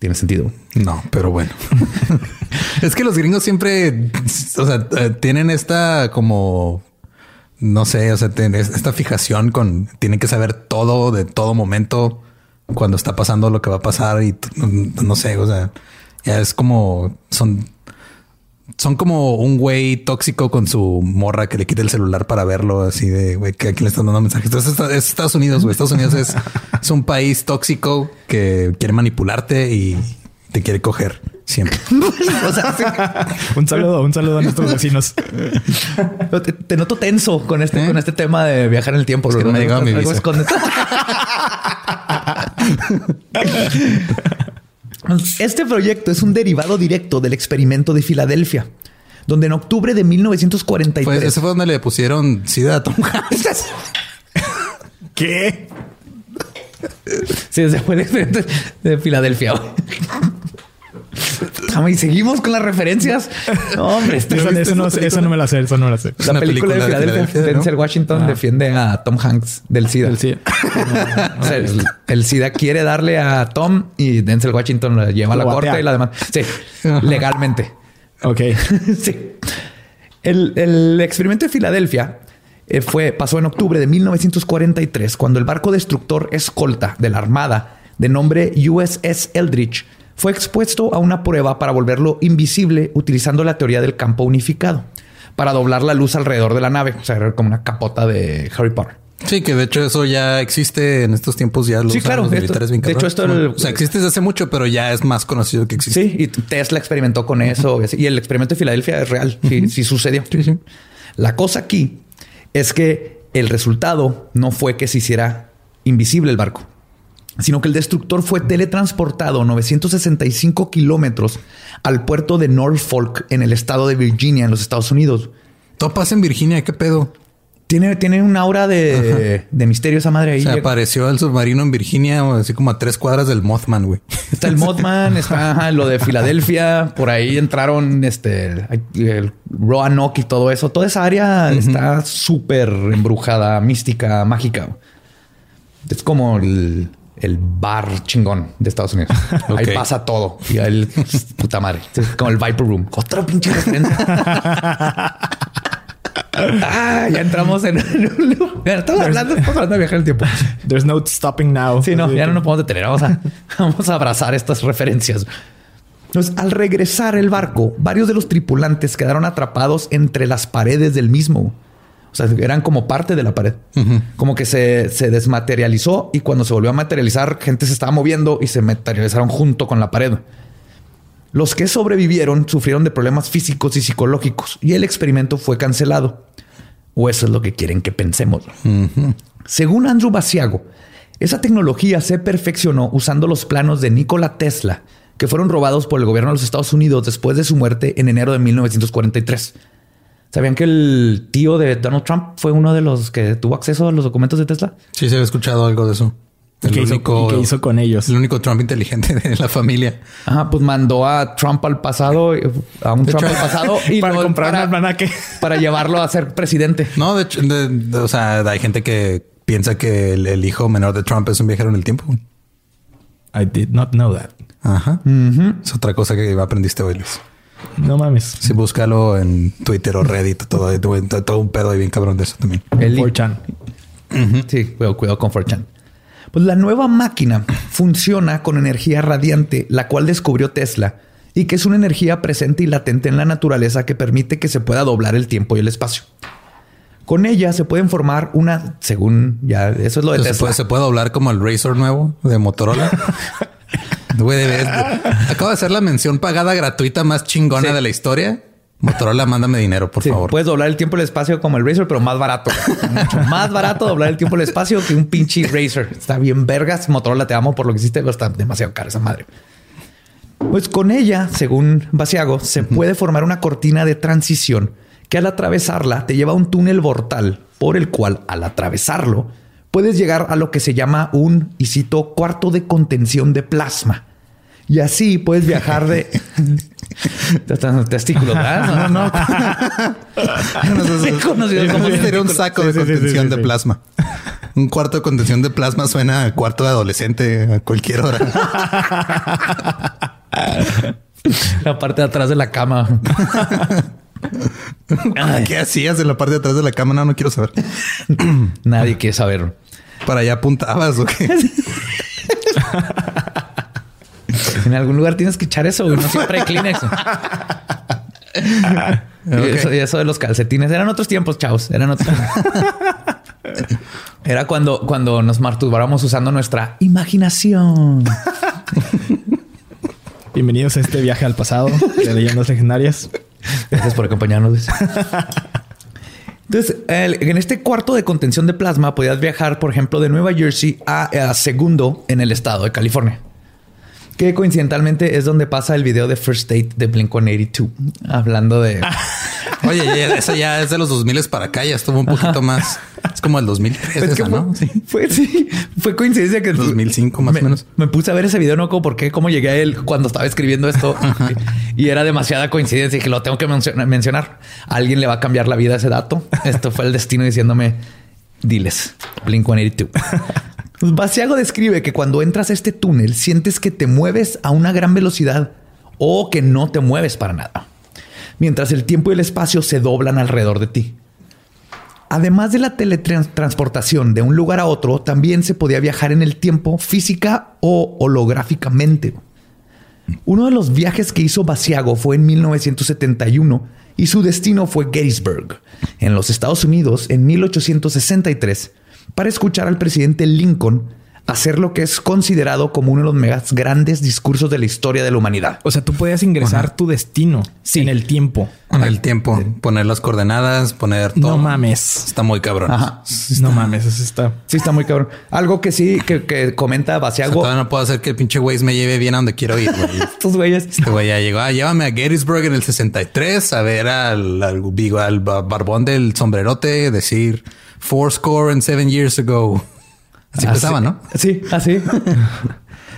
tiene sentido. No, pero bueno. es que los gringos siempre, o sea, eh, tienen esta como, no sé, o sea, esta fijación con, tienen que saber todo de todo momento cuando está pasando lo que va a pasar y no sé, o sea, ya es como, son, son como un güey tóxico con su morra que le quita el celular para verlo así de güey que aquí le están dando mensajes. Entonces es es Estados Unidos, güey. Estados Unidos es, es un país tóxico que quiere manipularte y te quiere coger siempre. O sea, sí. Un saludo, un saludo a nuestros vecinos. Te, te noto tenso con este, ¿Eh? con este tema de viajar en el tiempo. Es que no me llegado mi Algo. Este proyecto es un derivado directo del experimento de Filadelfia, donde en octubre de 1943 Pues ese fue donde le pusieron SIDA a Tom Hanks. ¿Qué? Sí, ese fue el experimento de Filadelfia. Ay, seguimos con las referencias. No, hombre, este Eso, eso no, eso no me la sé, eso no me la sé. Es La una película, de Filadelfia, ¿no? Denzel Washington defiende a Tom Hanks del SIDA. El sí. O sea, el, el SIDA quiere darle a Tom y Denzel Washington lo lleva a la corte y la demás. Sí, legalmente. Ok. sí. El, el experimento de Filadelfia eh, fue, pasó en octubre de 1943 cuando el barco destructor escolta de la Armada de nombre USS Eldridge fue expuesto a una prueba para volverlo invisible utilizando la teoría del campo unificado para doblar la luz alrededor de la nave. O sea, era como una capota de Harry Potter. Sí, que de hecho eso ya existe en estos tiempos. Ya lo Sí, claro, los esto- militares bien de hecho, esto el- o sea, existe desde hace mucho, pero ya es más conocido que existe. Sí, y Tesla experimentó con eso. Y el experimento de Filadelfia es real. Sí, sí sucedió. La cosa aquí es que el resultado no fue que se hiciera invisible el barco, sino que el destructor fue teletransportado 965 kilómetros al puerto de Norfolk en el estado de Virginia, en los Estados Unidos. Todo pasa en Virginia. ¿Qué pedo? Tiene, tiene una aura de, de misterio esa madre ahí. Se apareció el submarino en Virginia, así como a tres cuadras del Mothman, güey. Está el Mothman, está ajá, lo de Filadelfia, por ahí entraron este el Roanoke y todo eso. Toda esa área está súper embrujada, mística, mágica. Es como el, el bar chingón de Estados Unidos. Ahí pasa todo. Y ahí, puta madre. Es como el Viper Room. Otra pinche referencia. ah, ya entramos en, un lugar. Estamos hablando, estamos hablando de viajar el tiempo. There's no stopping now. Sí, no, ya no nos podemos detener. Vamos a, vamos a abrazar estas referencias. Entonces, al regresar el barco, varios de los tripulantes quedaron atrapados entre las paredes del mismo. O sea, eran como parte de la pared. Como que se, se desmaterializó y cuando se volvió a materializar, gente se estaba moviendo y se materializaron junto con la pared. Los que sobrevivieron sufrieron de problemas físicos y psicológicos y el experimento fue cancelado. O eso es lo que quieren que pensemos. Según Andrew Basiago, esa tecnología se perfeccionó usando los planos de Nikola Tesla, que fueron robados por el gobierno de los Estados Unidos después de su muerte en enero de 1943. ¿Sabían que el tío de Donald Trump fue uno de los que tuvo acceso a los documentos de Tesla? Sí, se había escuchado algo de eso. ¿Y qué, hizo, y qué hizo con ellos? El único Trump inteligente de la familia. Ajá, pues mandó a Trump al pasado, a un De Trump hecho, al pasado y para no- comprar un para, almanaque. para llevarlo a ser presidente. No, de hecho, de- de- o sea, hay gente que piensa que el, el hijo menor de Trump es un viajero en el tiempo. I did not know that. Ajá. Es otra cosa que aprendiste hoy, Luis. No mames. Sí, búscalo en Twitter o Reddit, todo, todo, un pedo ahí bien cabrón de eso también. El- 4chan. Sí, cuidado, cuidado con 4chan. Pues la nueva máquina funciona con energía radiante, la cual descubrió Tesla, y que es una energía presente y latente en la naturaleza que permite que se pueda doblar el tiempo y el espacio. Con ella se pueden formar una, según ya, eso es lo de Se Tesla. puede, se puede hablar como el Razor nuevo de Motorola. Güey, acabo de hacer la mención pagada gratuita más chingona Sí. de la historia. Motorola, mándame dinero, por Sí, favor. Puedes doblar el tiempo y el espacio como el Razer, pero más barato. Mucho más barato doblar el tiempo y el espacio que un pinche Razer. Está bien vergas. Motorola, te amo por lo que hiciste, pero está demasiado cara esa madre. Pues con ella, según Basiago, se puede formar una cortina de transición que al atravesarla te lleva a un túnel vortal por el cual al atravesarlo puedes llegar a lo que se llama un, y cito, cuarto de contención de plasma. Y así puedes viajar de... Testículos, ¿verdad? No, no. Conocido como ¿Cómo sería un saco de contención de plasma? Un cuarto de contención de plasma suena a cuarto de adolescente a cualquier hora. La parte de atrás de la cama. ¿Qué hacías en la parte de atrás de la cama? No, no quiero saber. Nadie quiere saber. ¿Para allá apuntabas o qué? En algún lugar tienes que echar eso, güey. No siempre hay Kleenex. Y eso, y eso de los calcetines eran otros tiempos, chavos. Eran otros. Era cuando, cuando nos masturbáramos usando nuestra imaginación. Bienvenidos a este viaje al pasado de leyendas legendarias. Gracias por acompañarnos. Entonces, en este cuarto de contención de plasma podías viajar, por ejemplo, de Nueva Jersey a, a Segundo en el estado de California. Que coincidentalmente es donde pasa el video de First Date de Blink 182. Hablando de. Oye, ya- esa ya es de los 2000 para acá, ya estuvo un poquito más. Es como el 2003, Es que esa, fue, ¿no? Sí. fue, sí, fue coincidencia que 2005 más me, o menos. Me puse a ver ese video, no como por qué, cómo llegué a él cuando estaba escribiendo esto y era demasiada coincidencia y que lo tengo que menciona- mencionar. A alguien le va a cambiar la vida ese dato. Esto fue el destino diciéndome, diles, Blink 182. Pues Basiago describe que cuando entras a este túnel sientes que te mueves a una gran velocidad o que no te mueves para nada, mientras el tiempo y el espacio se doblan alrededor de ti. Además de la teletransportación de un lugar a otro, también se podía viajar en el tiempo física o holográficamente. Uno de los viajes que hizo Basiago fue en 1971 y su destino fue Gettysburg, en los Estados Unidos, en 1863, para escuchar al presidente Lincoln hacer lo que es considerado como uno de los más grandes discursos de la historia de la humanidad. O sea, tú podías ingresar tu destino Sí. en el tiempo. Con el tiempo, poner las coordenadas, poner todo. No mames. Está muy cabrón. Ajá. No mames, eso está. Sí, está muy cabrón. Algo que sí, que, que comenta O sea, Basiago. todavía no puedo hacer que el pinche Waze me lleve bien a donde quiero ir. güey. Estos güeyes. Este güey ya llegó. Ah, llévame a Gettysburg en el 63 a ver al, al, bigo- al ba- barbón del sombrerote decir four score and seven years ago. Así empezaba, ¿no? Sí, así.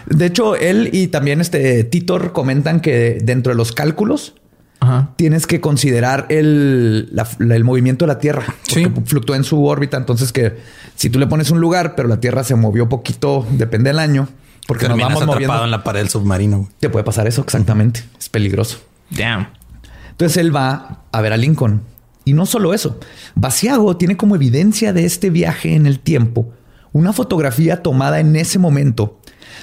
De hecho, él y también este Titor comentan que dentro de los cálculos Ajá. tienes que considerar el, la- la- el movimiento de la Tierra. Sí. Porque fluctúa en su órbita. Entonces que si tú le pones un lugar, pero la Tierra se movió poquito, depende del año, porque nos Terminas vamos atrapado moviendo. en la pared del submarino. güey. Te puede pasar eso exactamente. Es peligroso. Damn. Entonces él va a ver a Lincoln. Y no solo eso, Basiago tiene como evidencia de este viaje en el tiempo una fotografía tomada en ese momento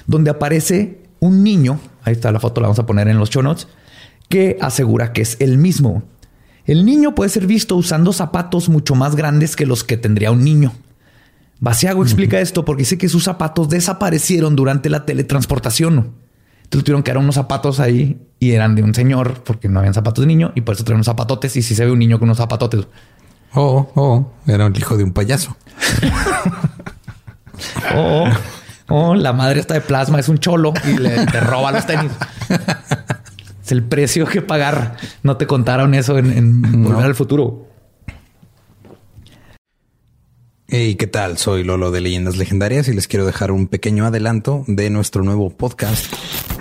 donde aparece un niño, ahí está la foto, la vamos a poner en los show notes, que asegura que es el mismo. El niño puede ser visto usando zapatos mucho más grandes que los que tendría un niño. Basiago explica esto porque dice que sus zapatos desaparecieron durante la teletransportación. Entonces tuvieron que dar unos zapatos ahí y eran de un señor porque no habían zapatos de niño y por eso traen unos zapatotes y si se ve un niño con unos zapatotes. Oh, oh, era el hijo de un payaso. Oh, oh, la madre está de plasma, es un cholo y le te roba los tenis. Es el precio que pagar. No te contaron eso en, en Volver al Futuro. Hey, ¿qué tal? Soy Lolo de Leyendas Legendarias y les quiero dejar un pequeño adelanto de nuestro nuevo podcast.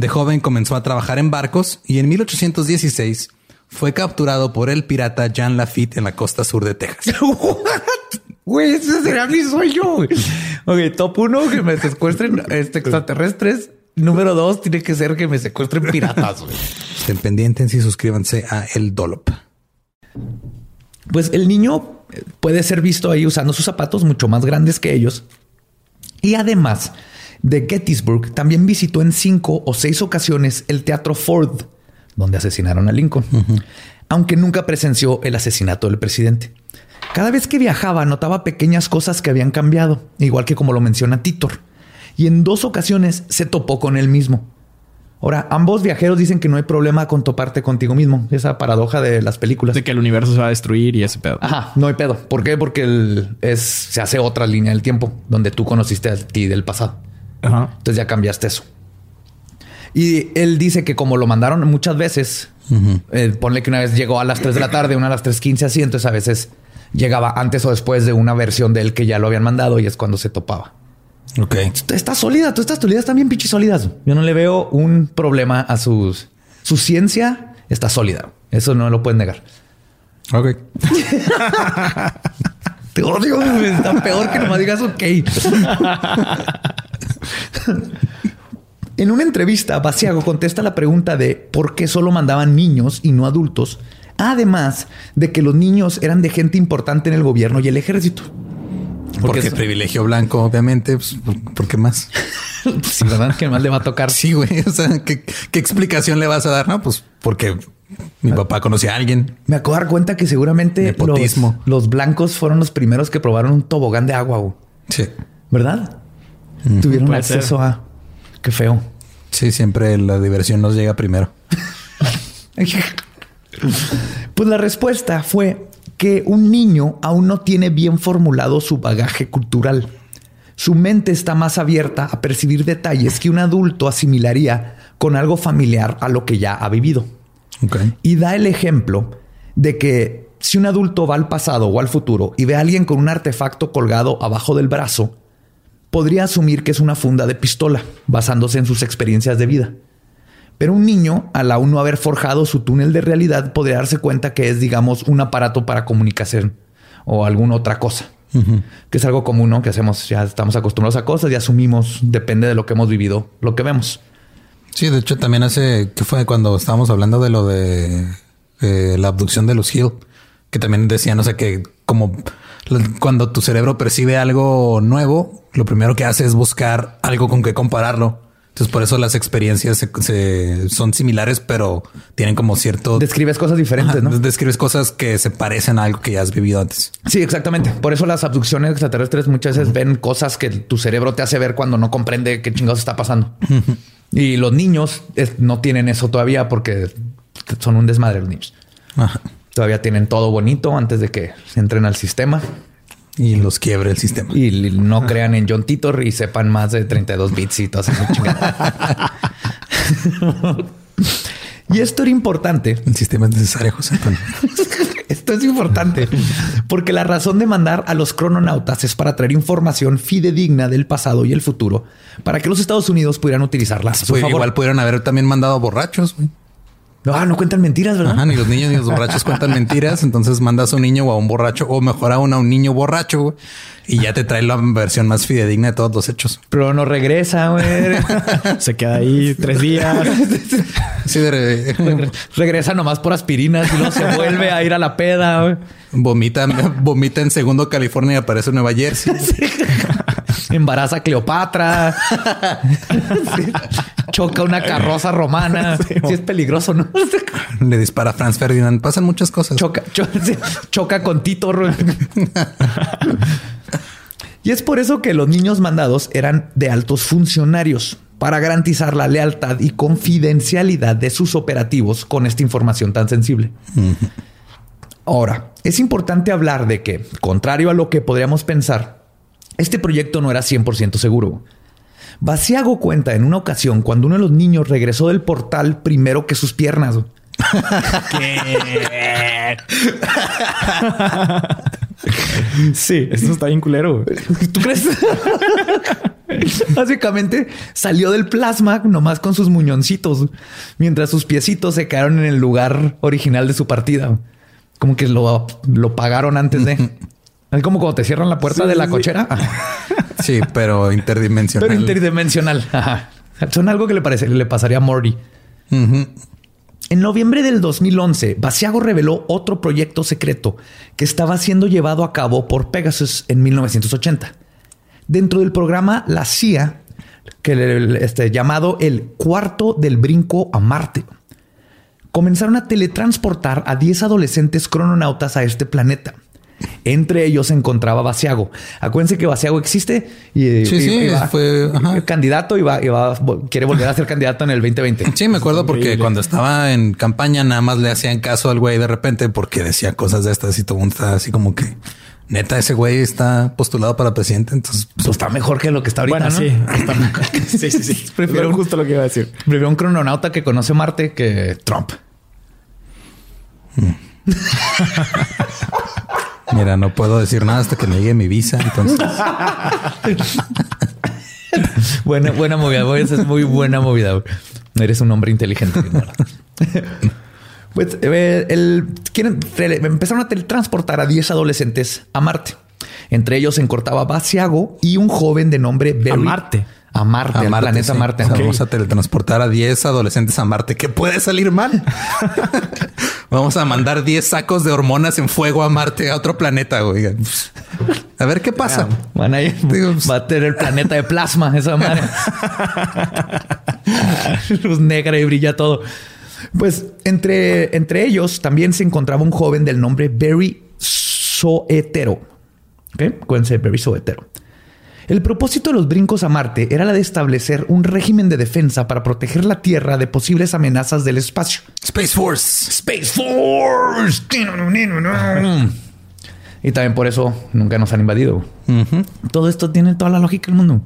De joven comenzó a trabajar en barcos y en 1816 fue capturado por el pirata Jean Lafitte en la costa sur de Texas. Güey, ese será mi sueño. Ok, top uno, que me secuestren este, extraterrestres. Número dos, tiene que ser que me secuestren piratas. güey. Estén pendientes y suscríbanse a El Dolop. Pues el niño puede ser visto ahí usando sus zapatos mucho más grandes que ellos. Y además de Gettysburg, también visitó en cinco o seis ocasiones el Teatro Ford, donde asesinaron a Lincoln, aunque nunca presenció el asesinato del presidente. Cada vez que viajaba notaba pequeñas cosas que habían cambiado, igual que como lo menciona Titor. Y en dos ocasiones se topó con él mismo. Ahora, ambos viajeros dicen que no hay problema con toparte contigo mismo. Esa paradoja de las películas. De que el universo se va a destruir y ese pedo. Ajá, no hay pedo. ¿Por qué? Porque el- es, se hace otra línea del tiempo donde tú conociste a ti del pasado. Ajá. Entonces ya cambiaste eso. Y él dice que como lo mandaron muchas veces, eh, ponle que una vez llegó a las 3 de la tarde, una a las 3.15 así, entonces a veces llegaba antes o después de una versión de él que ya lo habían mandado y es cuando se topaba. Ok. Está sólida, todas estas teorías están bien pinches sólidas. Yo no le veo un problema a sus... Su ciencia está sólida. Eso no lo pueden negar. Ok. Te odio, está peor que nomás digas ok. en una entrevista, Basiago contesta la pregunta de por qué solo mandaban niños y no adultos, además de que los niños eran de gente importante en el gobierno y el ejército. Porque privilegio blanco, obviamente. Pues, ¿por- ¿Por qué más? Sí, ¿verdad? Que más le va a tocar. Sí, güey. O sea, ¿qué, qué explicación le vas a dar? No, pues porque mi papá conocía a alguien. Me acabo de dar cuenta que seguramente los blancos fueron los primeros que probaron un tobogán de agua, güey. Sí. ¿verdad? Tuvieron acceso ser. a... Qué feo. Sí, siempre la diversión nos llega primero. Pues la respuesta fue que un niño aún no tiene bien formulado su bagaje cultural. Su mente está más abierta a percibir detalles que un adulto asimilaría con algo familiar a lo que ya ha vivido. Y da el ejemplo de que si un adulto va al pasado o al futuro y ve a alguien con un artefacto colgado abajo del brazo, podría asumir que es una funda de pistola, basándose en sus experiencias de vida. Pero un niño, al aún no haber forjado su túnel de realidad, podría darse cuenta que es, digamos, un aparato para comunicación o alguna otra cosa. Que es algo común, ¿no? Que hacemos, ya estamos acostumbrados a cosas y asumimos, depende de lo que hemos vivido, lo que vemos. Sí, de hecho, también hace que fue cuando estábamos hablando de lo de eh, la abducción de los Hill, que también decían, o sea, que como cuando tu cerebro percibe algo nuevo, lo primero que hace es buscar algo con que compararlo. Entonces, por eso las experiencias se- se- son similares, pero tienen como cierto. Describes cosas diferentes, Ajá, ¿no? Describes cosas que se parecen a algo que ya has vivido antes. Sí, exactamente. Por eso las abducciones extraterrestres muchas veces ven cosas que tu cerebro te hace ver cuando no comprende qué chingados está pasando. Y los niños es- no tienen eso todavía porque son un desmadre los niños. Ajá. Todavía tienen todo bonito antes de que entren al sistema Y los quiebre el sistema. y no crean en John Titor y sepan más de 32 bits y todas esas chingadas. y esto era importante El sistema es necesario, José Antonio. Esto es importante porque la razón de mandar a los crononautas es para traer información fidedigna del pasado y el futuro para que los Estados Unidos pudieran utilizarla a su Pues favor. igual pudieron haber también mandado borrachos. güey. Ah, no cuentan mentiras, ¿verdad? Ajá, ni los niños ni los borrachos cuentan mentiras. Entonces mandas a un niño o a un borracho, o mejor aún a un niño borracho, güey, y ya te trae la versión más fidedigna de todos los hechos. Pero no regresa, güey. Se queda ahí tres días. Sí, de- Regre- regresa nomás por aspirinas y luego se vuelve a ir a la peda, güey. vomita, vomita en segundo California y aparece en Nueva Jersey. Embaraza a Cleopatra. Sí. Choca una carroza romana. Sí, es peligroso, ¿no? Le dispara a Franz Ferdinand. Pasan muchas cosas. Choca, cho- choca con Tito. y es por eso que los niños mandados eran de altos funcionarios para garantizar la lealtad y confidencialidad de sus operativos con esta información tan sensible. Ahora, es importante hablar de que, contrario a lo que podríamos pensar, este proyecto no era 100% seguro. Basiago cuenta en una ocasión cuando uno de los niños regresó del portal primero que sus piernas. Sí. Esto está bien culero. ¿Tú crees? Básicamente salió del plasma nomás con sus muñoncitos, mientras sus piecitos se quedaron en el lugar original de su partida. Como que lo, lo pagaron antes de. Es como cuando te cierran la puerta Sí, de la sí, cochera. Sí, pero interdimensional. Pero interdimensional. Ajá. Son algo que le, parece, le pasaría a Morty. En noviembre del 2011, Basiago reveló otro proyecto secreto que estaba siendo llevado a cabo por Pegasus en 1980. Dentro del programa La CIA, que este, llamado el cuarto del brinco a Marte, comenzaron a teletransportar a 10 adolescentes crononautas a este planeta. Entre ellos se encontraba Basiago. Acuérdense que Basiago existe y, Sí, y- sí, y va- fue- ajá. candidato y va, y va- quiere volver a ser candidato en el 2020. Sí, me acuerdo porque cuando estaba en campaña nada más le hacían caso al güey de repente porque decía cosas de estas y todo mundo estaba así como que neta ese güey está postulado para presidente. Entonces, Pues está mejor que lo que está ahorita, Bueno, ¿no? sí. sí, sí, sí. Prefiero- Prefiero justo lo que iba a decir. Prefiero un crononauta que conoce Marte que Trump. mira, no puedo decir nada hasta que me llegue mi visa. Entonces, Buena, buena movida. güey. Esa es muy buena movida. güey. Eres un hombre inteligente. Pues eh, el, quieren, empezaron a teletransportar a 10 adolescentes a Marte. Entre ellos se encortaba Basiago y un joven de nombre Berry. A Marte. A Marte, a al Marte, planeta sí. Marte. O sea, Ok. Vamos a teletransportar a 10 adolescentes a Marte. ¿Qué puede salir mal? vamos a mandar 10 sacos de hormonas en fuego a Marte, a otro planeta. Güey. A ver qué pasa. Van a ir, va a tener el planeta de plasma, esa madre. Luz negra y brilla todo. Pues entre, entre ellos también se encontraba un joven del nombre Barry Soetero. ¿Ok? Acuérdense de Barry Soetero. El propósito de los brincos a Marte era la de establecer un régimen de defensa para proteger la Tierra de posibles amenazas del espacio. Space Force. Space Force. Y también por eso nunca nos han invadido. Todo esto tiene toda la lógica del mundo.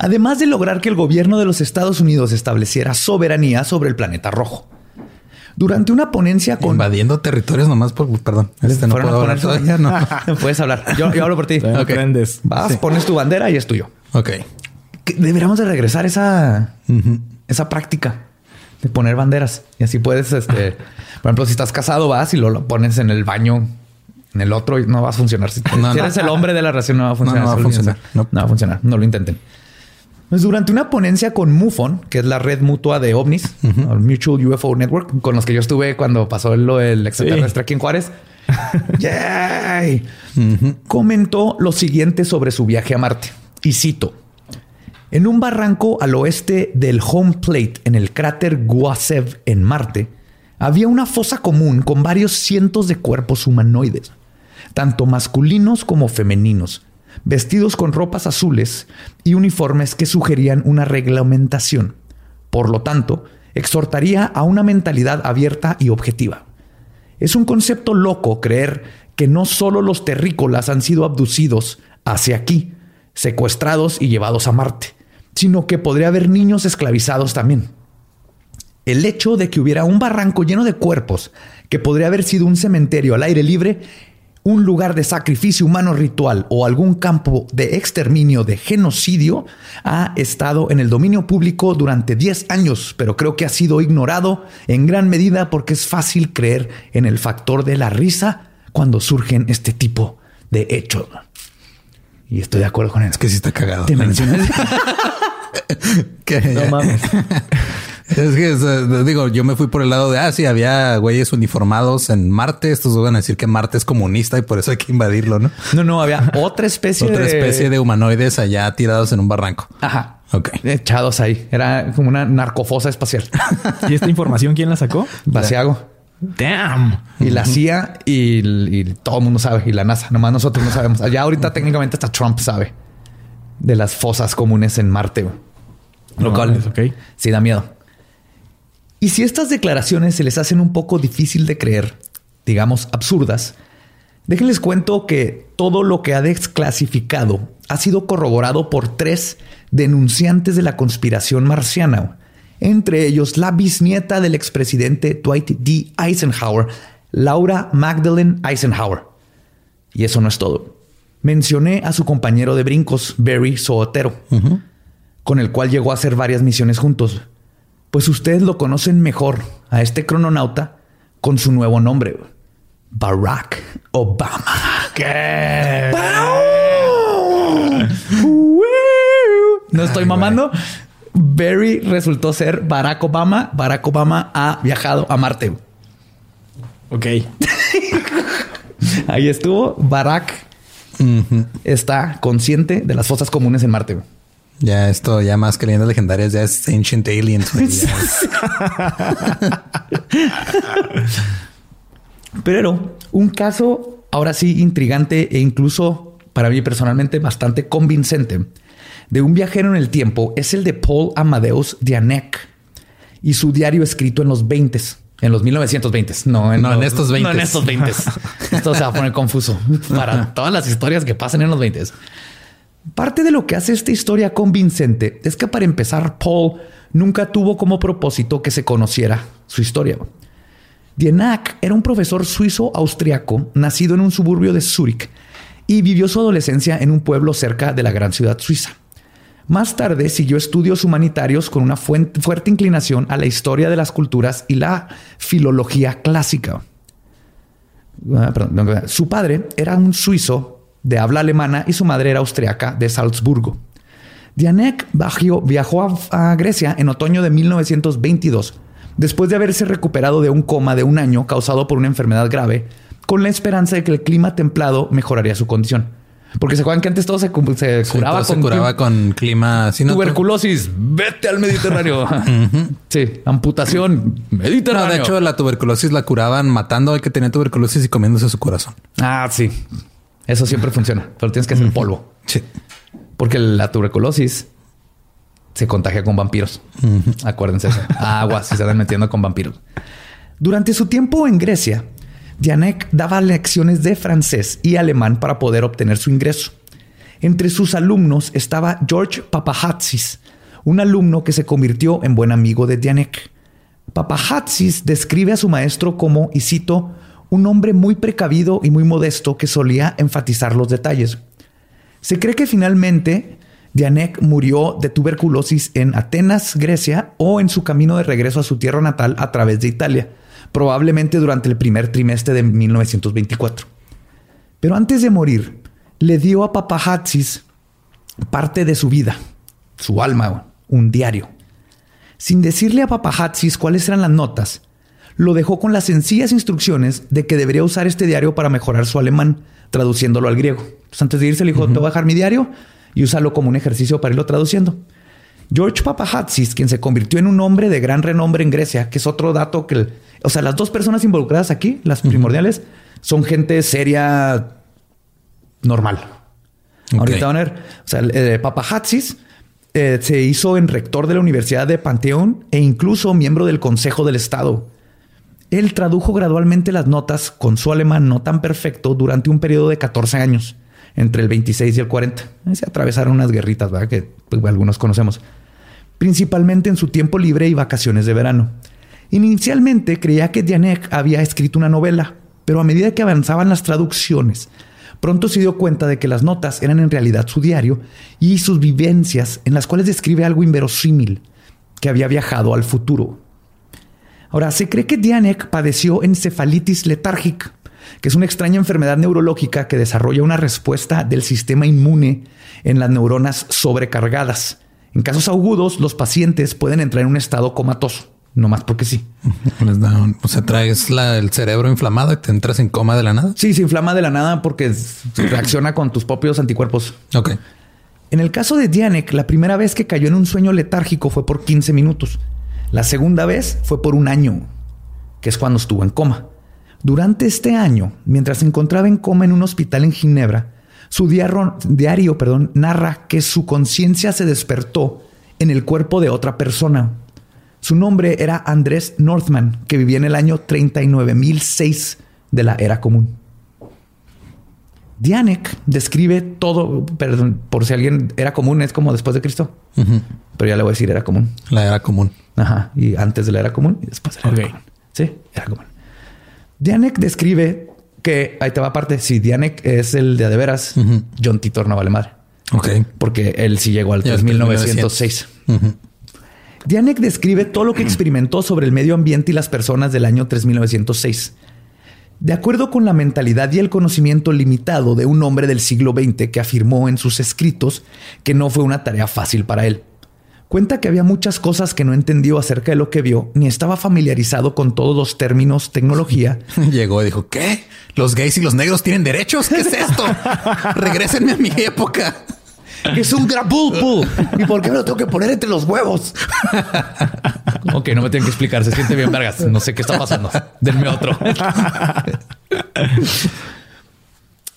Además de lograr que el gobierno de los Estados Unidos estableciera soberanía sobre el planeta rojo. Durante una ponencia con... Invadiendo territorios nomás por... Perdón. Este no Fueron a puedo hablar poner- todavía. No. Puedes hablar. Yo, yo hablo por ti. Todavía no Ok. aprendes. Vas, pones tu bandera y es tuyo. Ok. Deberíamos de regresar esa, esa práctica de poner banderas. Y así puedes, este, por ejemplo, si estás casado, vas y lo, lo pones en el baño, en el otro y no va a funcionar. Si, No, si no. eres el hombre de la relación, no va a funcionar. no va a funcionar. No. No va a funcionar. No lo intenten. Pues durante una ponencia con MUFON, que es la red mutua de ovnis, o Mutual UFO Network, con los que yo estuve cuando pasó lo del extraterrestre aquí en Juárez, Yay. comentó lo siguiente sobre su viaje a Marte. Y cito. En un barranco al oeste del home plate en el cráter Guasev en Marte, había una fosa común con varios cientos de cuerpos humanoides, tanto masculinos como femeninos, vestidos con ropas azules y uniformes que sugerían una reglamentación. Por lo tanto, exhortaría a una mentalidad abierta y objetiva. Es un concepto loco creer que no solo los terrícolas han sido abducidos hacia aquí, secuestrados y llevados a Marte, sino que podría haber niños esclavizados también. El hecho de que hubiera un barranco lleno de cuerpos que podría haber sido un cementerio al aire libre un lugar de sacrificio humano ritual o algún campo de exterminio de genocidio ha estado en el dominio público durante 10 años, pero creo que ha sido ignorado en gran medida porque es fácil creer en el factor de la risa cuando surgen este tipo de hechos. Y estoy de acuerdo con él. Es que sí está cagado. Te mencionas. Que- No mames. Es que digo, yo me fui por el lado de ah, sí, había güeyes uniformados en Marte. Estos van a decir que Marte es comunista y por eso hay que invadirlo, ¿no? No, no, había otra especie Otra de... especie de humanoides allá tirados en un barranco. Ajá. Ok. Echados ahí. Era como una narcofosa espacial. ¿Y esta información quién la sacó? Vaciago. Damn. Y la CIA y, y todo el mundo sabe. Y la NASA. Nomás nosotros no sabemos. Allá ahorita técnicamente hasta Trump sabe de las fosas comunes en Marte. Lo No cual sí da miedo. Y si estas declaraciones se les hacen un poco difícil de creer, digamos absurdas, déjenles cuento que todo lo que ha desclasificado ha sido corroborado por tres denunciantes de la conspiración marciana, entre ellos la bisnieta del expresidente Dwight D. Eisenhower, Laura Magdalene Eisenhower. Y eso no es todo. Mencioné a su compañero de brincos, Barry Sootero, con el cual llegó a hacer varias misiones juntos. Pues ustedes lo conocen mejor a este crononauta con su nuevo nombre, Barack Obama. ¿Qué? No estoy mamando. Barry resultó ser Barack Obama. Barack Obama ha viajado a Marte. Ok. Ahí estuvo. Barack está consciente de las fosas comunes en Marte. Ya esto, ya más que leyendas legendarias, ya es Ancient Aliens. es- Pero un caso ahora sí intrigante e incluso para mí personalmente bastante convincente de un viajero en el tiempo es el de Paul Amadeus Dianek y su diario escrito en los 20 en los 1920 no en, No, en estos no en 20s. estos 20 esto se va a poner confuso para todas las historias que pasan en los 20 Parte de lo que hace esta historia convincente es que para empezar Paul nunca tuvo como propósito que se conociera su historia. Dienak era un profesor suizo-austriaco nacido en un suburbio de Zúrich y vivió su adolescencia en un pueblo cerca de la gran ciudad suiza. Más tarde siguió estudios humanitarios con una fuerte inclinación a la historia de las culturas y la filología clásica. Ah, su padre era un suizo de habla alemana y su madre era austriaca de Salzburgo. Dianek viajó, viajó a, a Grecia en otoño de 1922, después de haberse recuperado de un coma de un año causado por una enfermedad grave, con la esperanza de que el clima templado mejoraría su condición. Porque se acuerdan que antes todo se, se Sí, curaba, todo se con curaba con clima. Si no, tuberculosis. Vete al Mediterráneo. sí, amputación. No, Mediterráneo. de hecho, la tuberculosis la curaban matando al que tenía tuberculosis y comiéndose su corazón. Ah, sí. Eso siempre funciona, pero tienes que hacer polvo. Sí. Porque la tuberculosis se contagia con vampiros. Acuérdense eso. Agua, si se están metiendo con vampiros. Durante su tiempo en Grecia, Dianek daba lecciones de francés y alemán para poder obtener su ingreso. Entre sus alumnos estaba George Papahatsis, un alumno que se convirtió en buen amigo de Dianek. Papahatsis describe a su maestro como, y cito, un hombre muy precavido y muy modesto que solía enfatizar los detalles. Se cree que finalmente Dianek murió de tuberculosis en Atenas, Grecia, o en su camino de regreso a su tierra natal a través de Italia, probablemente durante el primer trimestre de 1924. Pero antes de morir, le dio a Papahatsis parte de su vida, su alma, un diario. Sin decirle a Papahatsis cuáles eran las notas, lo dejó con las sencillas instrucciones de que debería usar este diario para mejorar su alemán, traduciéndolo al griego. Entonces, antes de irse, le dijo: Te voy a dejar mi diario y úsalo como un ejercicio para irlo traduciendo. George Papahatsis, quien se convirtió en un hombre de gran renombre en Grecia, que es otro dato que, el- o sea, las dos personas involucradas aquí, las primordiales, son gente seria, normal. Ahorita van a ver, o sea, eh, Papahatsis eh, se hizo en rector de la Universidad de Panteón e incluso miembro del Consejo del Estado. Él tradujo gradualmente las notas con su alemán no tan perfecto durante un periodo de 14 años, entre el 26 y el 40. Ahí Se atravesaron unas guerritas, ¿verdad? Que pues, algunos conocemos. Principalmente en su tiempo libre y vacaciones de verano. Inicialmente creía que Dianek había escrito una novela, pero a medida que avanzaban las traducciones, pronto se dio cuenta de que las notas eran en realidad su diario y sus vivencias en las cuales describe algo inverosímil, que había viajado al futuro. Ahora, se cree que Dianek padeció encefalitis letárgica, que es una extraña enfermedad neurológica que desarrolla una respuesta del sistema inmune en las neuronas sobrecargadas. En casos agudos, los pacientes pueden entrar en un estado comatoso, no más porque sí. o sea, traes el cerebro inflamado y te entras en coma de la nada. Sí, se inflama de la nada porque reacciona con tus propios anticuerpos. Ok. En el caso de Dianek, la primera vez que cayó en un sueño letárgico fue por 15 minutos. La segunda vez fue por un año, que es cuando estuvo en coma. Durante este año, mientras se encontraba en coma en un hospital en Ginebra, su diario, perdón, narra que su conciencia se despertó en el cuerpo de otra persona. Su nombre era Andrés Northman, que vivía en el año 39006 de la era común. Dianek describe todo, perdón, por si alguien era común, es como después de Cristo. Pero ya le voy a decir, era común. La era común. Ajá. Y antes de la era común y después de la era común. Sí, era común. Dianek describe que ahí te va aparte. Si Dianek es el de de veras, John Titor no vale madre. Ok. Porque él sí llegó al 3906. Dianek describe todo lo que experimentó sobre el medio ambiente y las personas del año 3906. De acuerdo con la mentalidad y el conocimiento limitado de un hombre del siglo XX que afirmó en sus escritos que no fue una tarea fácil para él. Cuenta que había muchas cosas que no entendió acerca de lo que vio, ni estaba familiarizado con todos los términos tecnología. Llegó y dijo, ¿qué? ¿Los gays y los negros tienen derechos? ¿Qué es esto? Regrésenme a mi época. Es un grapulpo. ¿Y por qué me lo tengo que poner entre los huevos? ok, no me tienen que explicar. Se siente bien, vergas. No sé qué está pasando. Denme otro.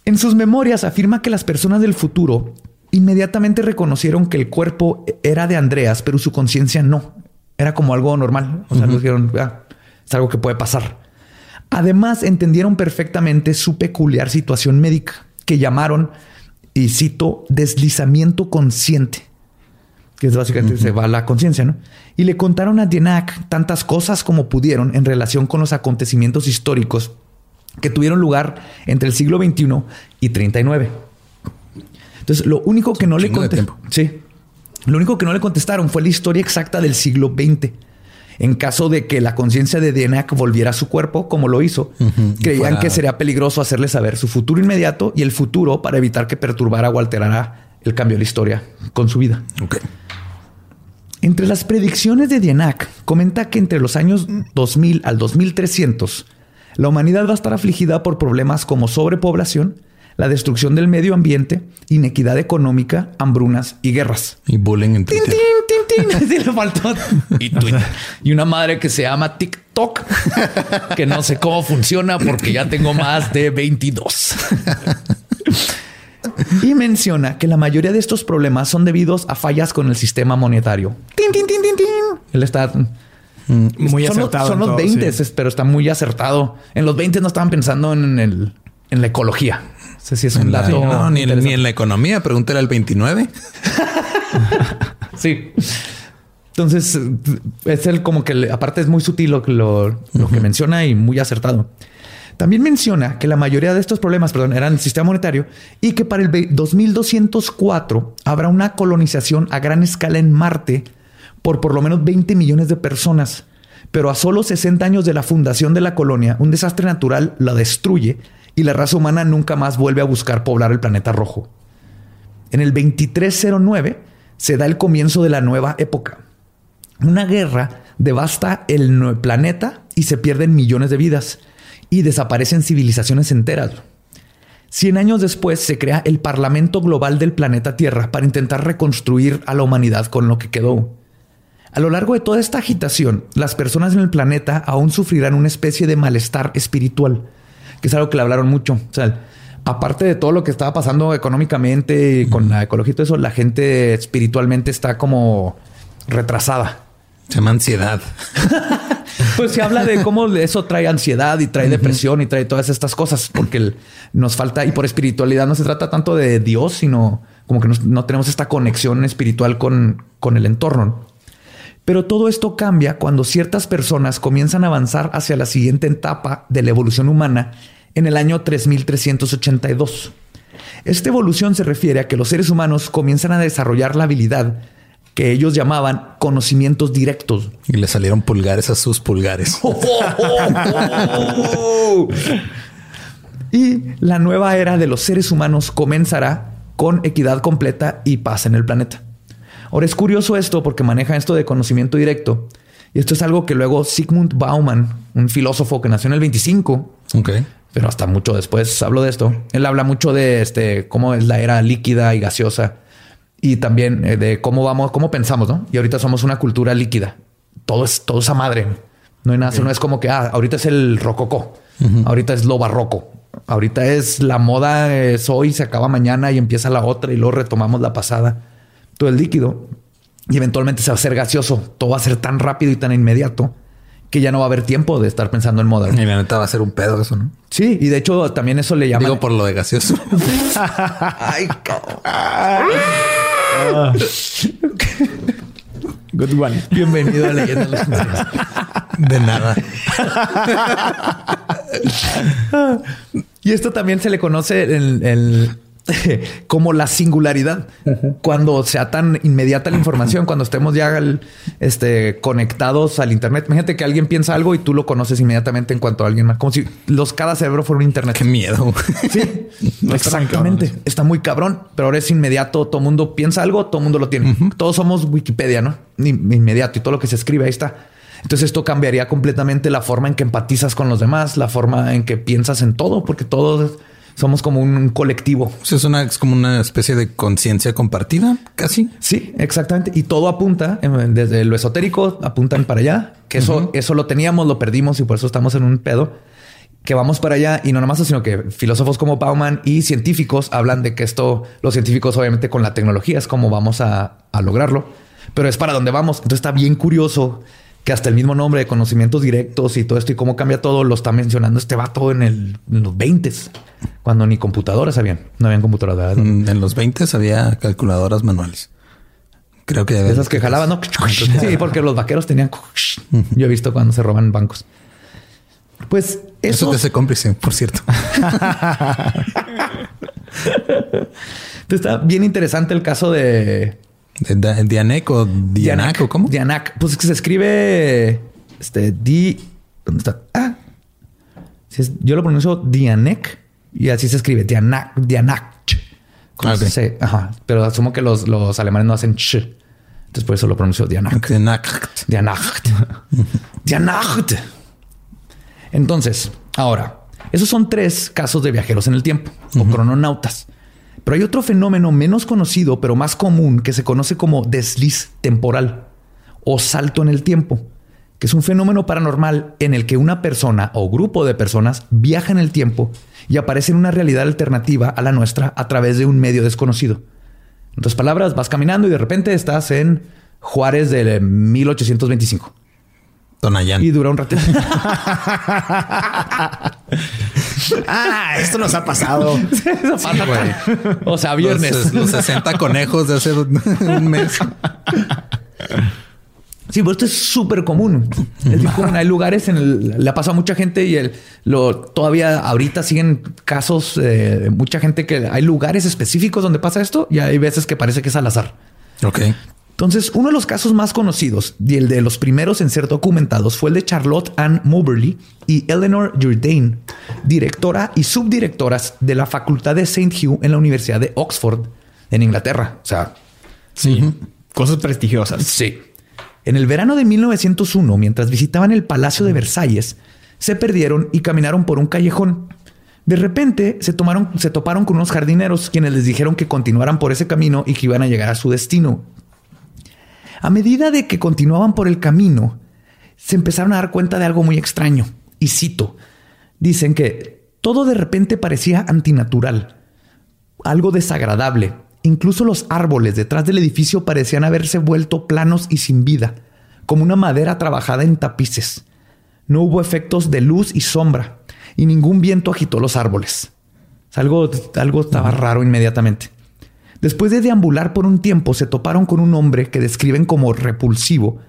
en sus memorias afirma que las personas del futuro inmediatamente reconocieron que el cuerpo era de Andreas, pero su conciencia no. Era como algo normal. O sea, dijeron, ah, es algo que puede pasar. Además, entendieron perfectamente su peculiar situación médica, que llamaron, y cito, deslizamiento consciente, que es básicamente se va la conciencia, ¿no? Y le contaron a Dienak tantas cosas como pudieron en relación con los acontecimientos históricos que tuvieron lugar entre el siglo XXI y 39. Entonces, lo único que no le contestaron. Sí. Lo único que no le contestaron fue la historia exacta del siglo XX. En caso de que la conciencia de Dienak volviera a su cuerpo, como lo hizo, creían que sería peligroso hacerle saber su futuro inmediato y el futuro para evitar que perturbara o alterara el cambio de la historia con su vida. Entre las predicciones de Dienak, comenta que entre los años 2000 al 2300, la humanidad va a estar afligida por problemas como sobrepoblación, la destrucción del medio ambiente, inequidad económica, hambrunas y guerras. Y bullying en Twitter. le faltó. Y, y una madre que se llama TikTok, que no sé cómo funciona porque ya tengo más de 22. Y menciona que la mayoría de estos problemas son debidos a fallas con el sistema monetario. Él está mm, muy acertado. son los 20, pero está muy acertado. En los 20 no estaban pensando en, el, en la ecología sé si es un dato. no, ni, en la economía. Pregúntale al 29. sí. Entonces, es el como que aparte es muy sutil lo, lo que menciona y muy acertado. También menciona que la mayoría de estos problemas, perdón, eran el sistema monetario y que para el 2204 habrá una colonización a gran escala en Marte por por lo menos 20 millones de personas. Pero a solo 60 años de la fundación de la colonia, un desastre natural la destruye y la raza humana nunca más vuelve a buscar poblar el planeta rojo. En el 2309 se da el comienzo de la nueva época. Una guerra devasta el planeta y se pierden millones de vidas y desaparecen civilizaciones enteras. Cien años después se crea el Parlamento Global del planeta Tierra para intentar reconstruir a la humanidad con lo que quedó. A lo largo de toda esta agitación, las personas en el planeta aún sufrirán una especie de malestar espiritual que es algo que le hablaron mucho. O sea, aparte de todo lo que estaba pasando económicamente y con la ecología y todo eso, la gente espiritualmente está como retrasada. Se llama ansiedad. pues se habla de cómo eso trae ansiedad y trae depresión y trae todas estas cosas, porque nos falta, y por espiritualidad no se trata tanto de Dios, sino como que no tenemos esta conexión espiritual con, con el entorno. Pero todo esto cambia cuando ciertas personas comienzan a avanzar hacia la siguiente etapa de la evolución humana en el año 3382. Esta evolución se refiere a que los seres humanos comienzan a desarrollar la habilidad que ellos llamaban conocimientos directos. Y le salieron pulgares a sus pulgares. y la nueva era de los seres humanos comenzará con equidad completa y paz en el planeta. Ahora es curioso esto porque maneja esto de conocimiento directo. Y esto es algo que luego Sigmund Bauman, un filósofo que nació en el 25, pero hasta mucho después habló de esto. Él habla mucho de este, cómo es la era líquida y gaseosa y también eh, de cómo vamos, cómo pensamos, ¿no? Y ahorita somos una cultura líquida. Todo es, todo esa madre. No hay nada, no es como que, ah, ahorita es el rococó, ahorita es lo barroco, ahorita es la moda, es hoy, se acaba mañana y empieza la otra y luego retomamos la pasada. Todo el líquido y eventualmente se va a hacer gaseoso. Todo va a ser tan rápido y tan inmediato que ya no va a haber tiempo de estar pensando en moda. Y la neta va a ser un pedo eso, ¿no? Sí, y de hecho también eso le llaman... Digo por lo de gaseoso. Ay, Good one. Bienvenido a Leyenda De nada. y esto también se le conoce el, el como la singularidad. Cuando sea tan inmediata la información, cuando estemos ya este, conectados al Internet. Imagínate que alguien piensa algo y tú lo conoces inmediatamente en cuanto a alguien más. Como si los cada cerebro fuera un Internet. Qué miedo. Sí, exactamente. Está muy cabrón, pero ahora es inmediato. Todo mundo piensa algo, todo mundo lo tiene. Todos somos Wikipedia, ¿no? Inmediato y todo lo que se escribe ahí está. Entonces esto cambiaría completamente la forma en que empatizas con los demás, la forma en que piensas en todo, porque todo somos como un colectivo. es una, es como una especie de conciencia compartida, casi. Sí, exactamente. Y todo apunta desde lo esotérico, apuntan para allá, que eso, eso lo teníamos, lo perdimos y por eso estamos en un pedo que vamos para allá y no nomás, sino que filósofos como Bauman y científicos hablan de que esto, los científicos obviamente con la tecnología es como vamos a, a lograrlo, pero es para donde vamos. Entonces está bien curioso que hasta el mismo nombre de conocimientos directos y todo esto y cómo cambia todo lo está mencionando este vato en, el, en los 20 cuando ni computadoras habían. No habían computadoras. Mm, en los 20 había calculadoras manuales. Creo que esas que jalaban, ¿no? Sí, porque los vaqueros tenían. Yo he visto cuando se roban bancos. Pues eso, eso ese cómplice, por cierto. está bien interesante el caso de Dianek o Dianac, o cómo? Dianac. Pues es que se escribe este Di. ¿Dónde está? Ah, yo lo pronuncio Dianek y así se escribe Dianac. Dianac. Ah, ajá. Pero asumo que los, los alemanes no hacen ch. Entonces por eso lo pronuncio Dianac. Dianac. Dianac. Dianac. Entonces, ahora, esos son tres casos de viajeros en el tiempo o crononautas. Pero hay otro fenómeno menos conocido, pero más común, que se conoce como desliz temporal o salto en el tiempo, que es un fenómeno paranormal en el que una persona o grupo de personas viaja en el tiempo y aparece en una realidad alternativa a la nuestra a través de un medio desconocido. En otras palabras, vas caminando y de repente estás en Juárez de 1825. Tonayán. Y dura un ratito. ah, esto nos ha pasado. o sea, viernes. Los, 60 conejos de hace un mes. Sí, pero esto es súper común. Hay lugares en el, le ha pasado a mucha gente y el, lo, todavía ahorita siguen casos de mucha gente que hay lugares específicos donde pasa esto y hay veces que parece que es al azar. Ok. Entonces, uno de los casos más conocidos y el de los primeros en ser documentados fue el de Charlotte Ann Moberly y Eleanor Jourdain, directora y subdirectoras de la Facultad de St. Hugh en la Universidad de Oxford, en Inglaterra. O sea, sí, cosas prestigiosas. Sí. En el verano de 1901, mientras visitaban el Palacio de Versalles, se perdieron y caminaron por un callejón. De repente se, tomaron, se toparon con unos jardineros quienes les dijeron que continuaran por ese camino y que iban a llegar a su destino, a medida de que continuaban por el camino, se empezaron a dar cuenta de algo muy extraño. Y cito, dicen que todo de repente parecía antinatural, algo desagradable. Incluso los árboles detrás del edificio parecían haberse vuelto planos y sin vida, como una madera trabajada en tapices. No hubo efectos de luz y sombra, y ningún viento agitó los árboles. Algo, algo estaba raro inmediatamente. Después de deambular por un tiempo, se toparon con un hombre que describen como repulsivo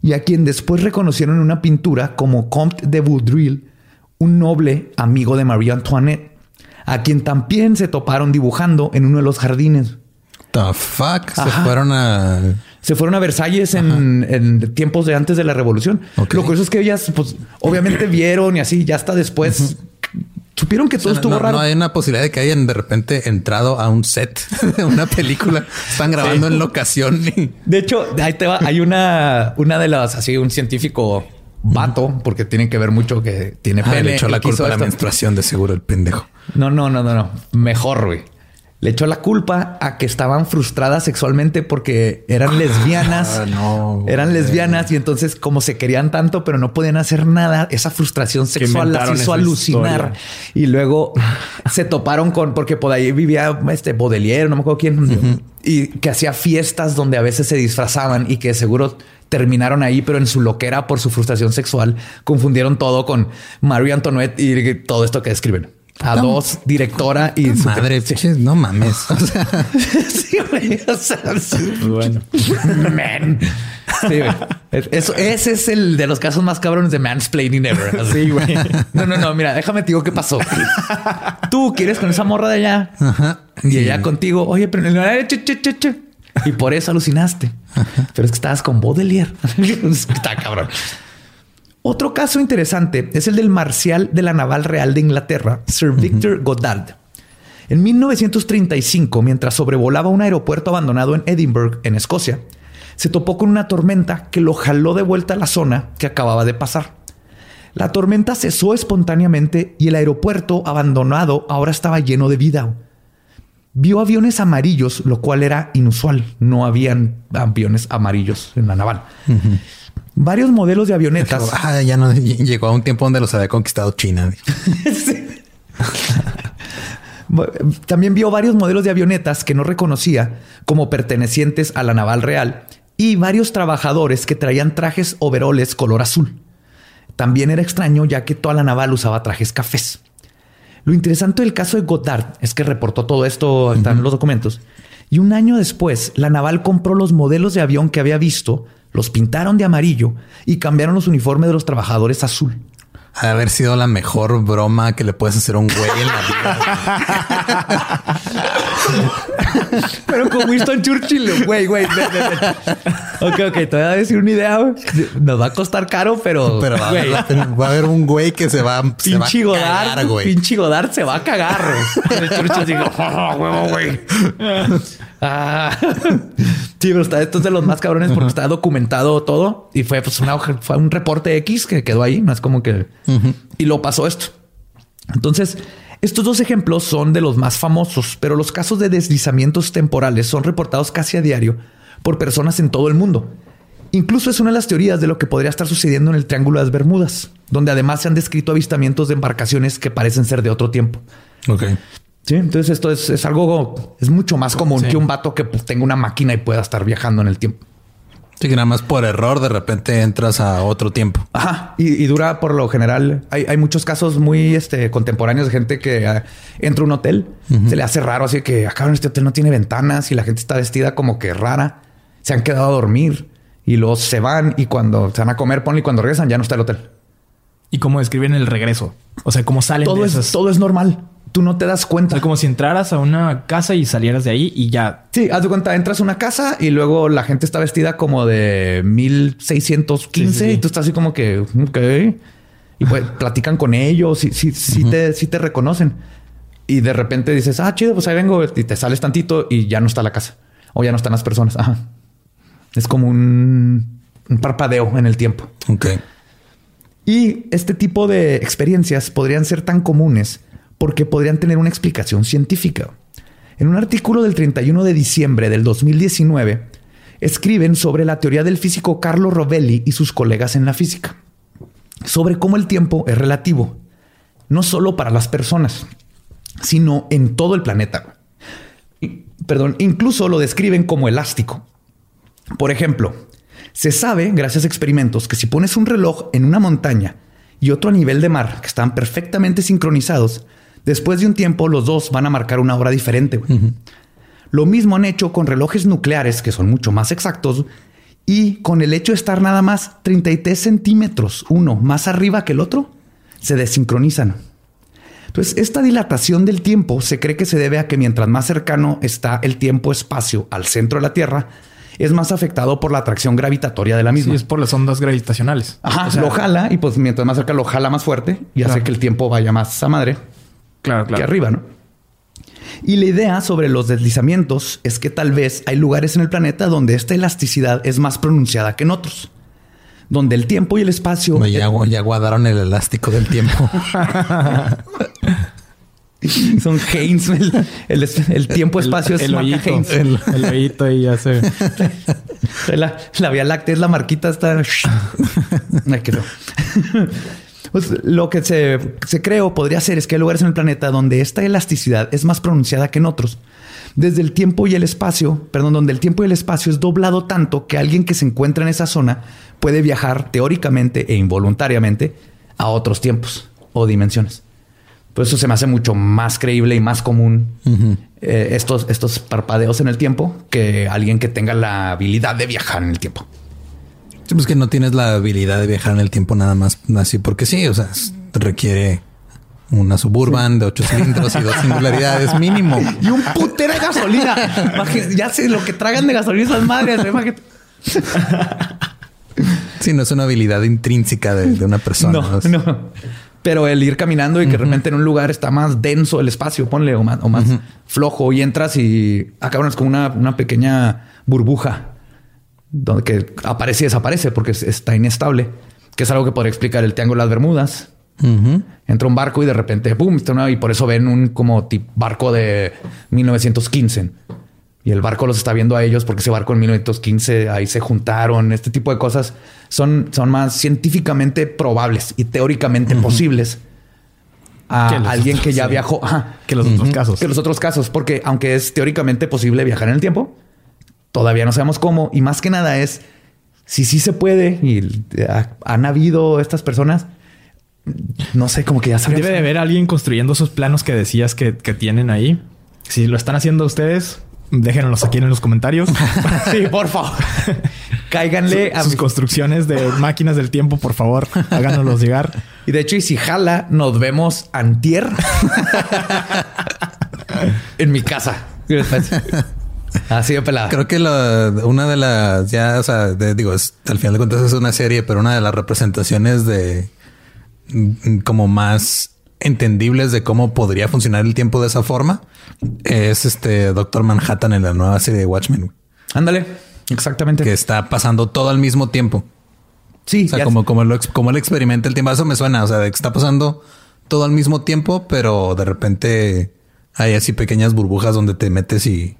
y a quien después reconocieron en una pintura como Comte de Vaudreuil, un noble amigo de María Antoinette, a quien también se toparon dibujando en uno de los jardines. The fuck? Se fueron a... Se fueron a Versalles en, en tiempos de antes de la revolución. Lo curioso es que ellas, pues, obviamente vieron y así, ya hasta después supieron que todo No, estuvo no, raro. no hay una posibilidad de que hayan de repente entrado a un set de una película. Están grabando en locación y... De hecho, ahí te va. Hay una, una de las, así, un científico vato, porque tiene que ver mucho que tiene Ah, pene. le echó la culpa a la menstruación de seguro el pendejo. No, no, no, no, no. Mejor, güey. Le echó la culpa a que estaban frustradas sexualmente porque eran lesbianas. Ah, no, Eran lesbianas y entonces como se querían tanto pero no podían hacer nada, esa frustración sexual las hizo alucinar. historia. Y luego se toparon con, porque por ahí vivía este Baudelaire, no me acuerdo quién, y que hacía fiestas donde a veces se disfrazaban y que seguro terminaron ahí, pero en su loquera por su frustración sexual confundieron todo con Marie Antoinette y todo esto que describen. A No. dos, directora y su- Madre, no mames. O sea, Sí, güey. O sea, sí. Bueno. Man. Sí, güey. Es- Eso, ese es el de los casos más cabrones de mansplaining ever. Sí, güey. No, no, no. Mira, déjame te digo qué pasó. Tú quieres con esa morra de allá ajá. y ella contigo. Oye, pero y por eso alucinaste. Pero es que estabas con Baudelaire. Está cabrón. Otro caso interesante es el del marcial de la Naval Real de Inglaterra, Sir Victor Goddard. En 1935, mientras sobrevolaba un aeropuerto abandonado en Edinburgh, en Escocia, se topó con una tormenta que lo jaló de vuelta a la zona que acababa de pasar. La tormenta cesó espontáneamente y el aeropuerto abandonado ahora estaba lleno de vida. Vio aviones amarillos, lo cual era inusual. No habían aviones amarillos en la naval. Varios modelos de avionetas. Ah, ya no llegó a un tiempo donde los había conquistado China. También vio varios modelos de avionetas que no reconocía como pertenecientes a la naval real y varios trabajadores que traían trajes overoles color azul. También era extraño ya que toda la naval usaba trajes cafés. Lo interesante del caso de Goddard es que reportó todo esto, están en los documentos. Y un año después, la naval compró los modelos de avión que había visto, los pintaron de amarillo y cambiaron los uniformes de los trabajadores a azul. Ha de haber sido la mejor broma que le puedes hacer a un güey en la vida. Pero con Winston Churchill, güey, güey. ven, ven, ven. Ok, ok, te voy a decir una idea. güey. Nos va a costar caro, pero, Pero va, a haber- va a haber un güey que se va, se va a cagar, Godard, güey. pinche Godard se va a cagar. güey. El Churchill digo, "Oh, huevo, güey. Ah. Sí, pero está, esto es de los más cabrones porque está documentado todo y fue pues una hoja- fue un reporte X que quedó ahí. Es como que y lo pasó esto. Entonces, estos dos ejemplos son de los más famosos, pero los casos de deslizamientos temporales son reportados casi a diario por personas en todo el mundo. Incluso es una de las teorías de lo que podría estar sucediendo en el Triángulo de las Bermudas, donde además se han descrito avistamientos de embarcaciones que parecen ser de otro tiempo. Ok. Sí, entonces esto es, es algo, es mucho más común que un vato que pues, tenga una máquina y pueda estar viajando en el tiempo. Sí, que nada más por error de repente entras a otro tiempo. Ajá. Y, y dura por lo general. Hay, hay muchos casos muy este, contemporáneos de gente que ah, entra a un hotel, se le hace raro, así que acá en este hotel no tiene ventanas y la gente está vestida como que rara. Se han quedado a dormir y luego se van y cuando se van a comer, ponle y cuando regresan ya no está el hotel. Y cómo describen el regreso. O sea, cómo salen Todo de es, esas. todo es normal. Tú no te das O cuenta. sea, como si entraras a una casa y salieras de ahí y ya. Sí, haz de cuenta, entras a una casa y luego la gente está vestida como de 1615 Sí, sí, sí. y tú estás así como que, ok. Y pues platican con ellos y sí, sí, te, sí te reconocen. Y de repente dices, ah, chido, pues ahí vengo y te sales tantito y ya no está la casa o ya no están las personas. Ajá. Es como un, un parpadeo en el tiempo. Ok. Y este tipo de experiencias podrían ser tan comunes porque podrían tener una explicación científica. En un artículo del 31 de diciembre del 2019, escriben sobre la teoría del físico Carlo Rovelli y sus colegas en la física, sobre cómo el tiempo es relativo, no solo para las personas, sino en todo el planeta. Perdón, incluso lo describen como elástico. Por ejemplo, se sabe, gracias a experimentos, que si pones un reloj en una montaña y otro a nivel de mar, que están perfectamente sincronizados, después de un tiempo los dos van a marcar una hora diferente. Lo mismo han hecho con relojes nucleares, que son mucho más exactos, y con el hecho de estar nada más 33 centímetros uno más arriba que el otro, se desincronizan. Entonces, esta dilatación del tiempo se cree que se debe a que mientras más cercano está el tiempo-espacio al centro de la Tierra, es más afectado por la atracción gravitatoria de la Sí, misma. es por las ondas gravitacionales. Ajá, O sea, lo jala y pues mientras más cerca lo jala más fuerte y hace que el tiempo vaya más a madre Claro, que claro. arriba, ¿no? Y la idea sobre los deslizamientos es que tal vez hay lugares en el planeta donde esta elasticidad es más pronunciada que en otros, donde el tiempo y el espacio Güey, Ya, ya guardaron el elástico del tiempo. son Haynes, el, el- el tiempo-espacio es el hoyito. Haynes. El, el hoyito ahí ya se... La, la Vía Láctea es la marquita está. Ay, feo. Pues lo que se, se cree o podría ser es que hay lugares en el planeta donde esta elasticidad es más pronunciada que en otros. Desde el tiempo y el espacio, perdón, donde el tiempo y el espacio es doblado tanto que alguien que se encuentra en esa zona puede viajar teóricamente e involuntariamente a otros tiempos o dimensiones. Por eso se me hace mucho más creíble y más común eh, estos, estos parpadeos en el tiempo que alguien que tenga la habilidad de viajar en el tiempo. Sí, pues que no tienes la habilidad de viajar en el tiempo nada más así porque sí. O sea, requiere una suburban de ocho cilindros y dos singularidades mínimo. Y un putero de gasolina. Ya sé lo que tragan de gasolina esas madres. imagínate. Sí, no es una habilidad intrínseca de, de una persona. No, no. Pero el ir caminando y que realmente en un lugar está más denso el espacio, ponle, o más, o más flojo y entras y como una, una pequeña burbuja donde que aparece y desaparece porque es- está inestable, que es algo que podría explicar el Triángulo de las Bermudas. Ujú. Entra un barco y de repente, ¡pum! Está una, y por eso ven un como tip- barco de 1915. Y el barco los está viendo a ellos porque ese barco en 1915 ahí se juntaron. Este tipo de cosas son, son más científicamente probables y teóricamente posibles a alguien otros, que ya sí. viajó. Ajá. Que los otros casos. Que los otros casos, porque aunque es teóricamente posible viajar en el tiempo, todavía no sabemos cómo. Y más que nada es si sí se puede y han habido estas personas. No sé, como que ya sabemos. Debe de haber alguien construyendo esos planos que decías que, que tienen ahí. Si lo están haciendo ustedes, déjenlos aquí en los comentarios. Sí, por favor. Cáiganle a Sus mi- construcciones de máquinas del tiempo, por favor, háganoslos llegar. Y de hecho, y si jala, nos vemos antier en mi casa. Así de pelada. Creo que la- una de las, ya, o sea, de- digo, es- al final de cuentas es una serie, pero una de las representaciones de mm, como más entendibles de cómo podría funcionar el tiempo de esa forma es este Doctor Manhattan en la nueva serie de Watchmen, Ándale. Exactamente. que está pasando todo al mismo tiempo. sí, O sea, como, como, lo, como él experimenta el tiempo, eso me suena. O sea, de que está pasando todo al mismo tiempo, pero de repente hay así pequeñas burbujas donde te metes y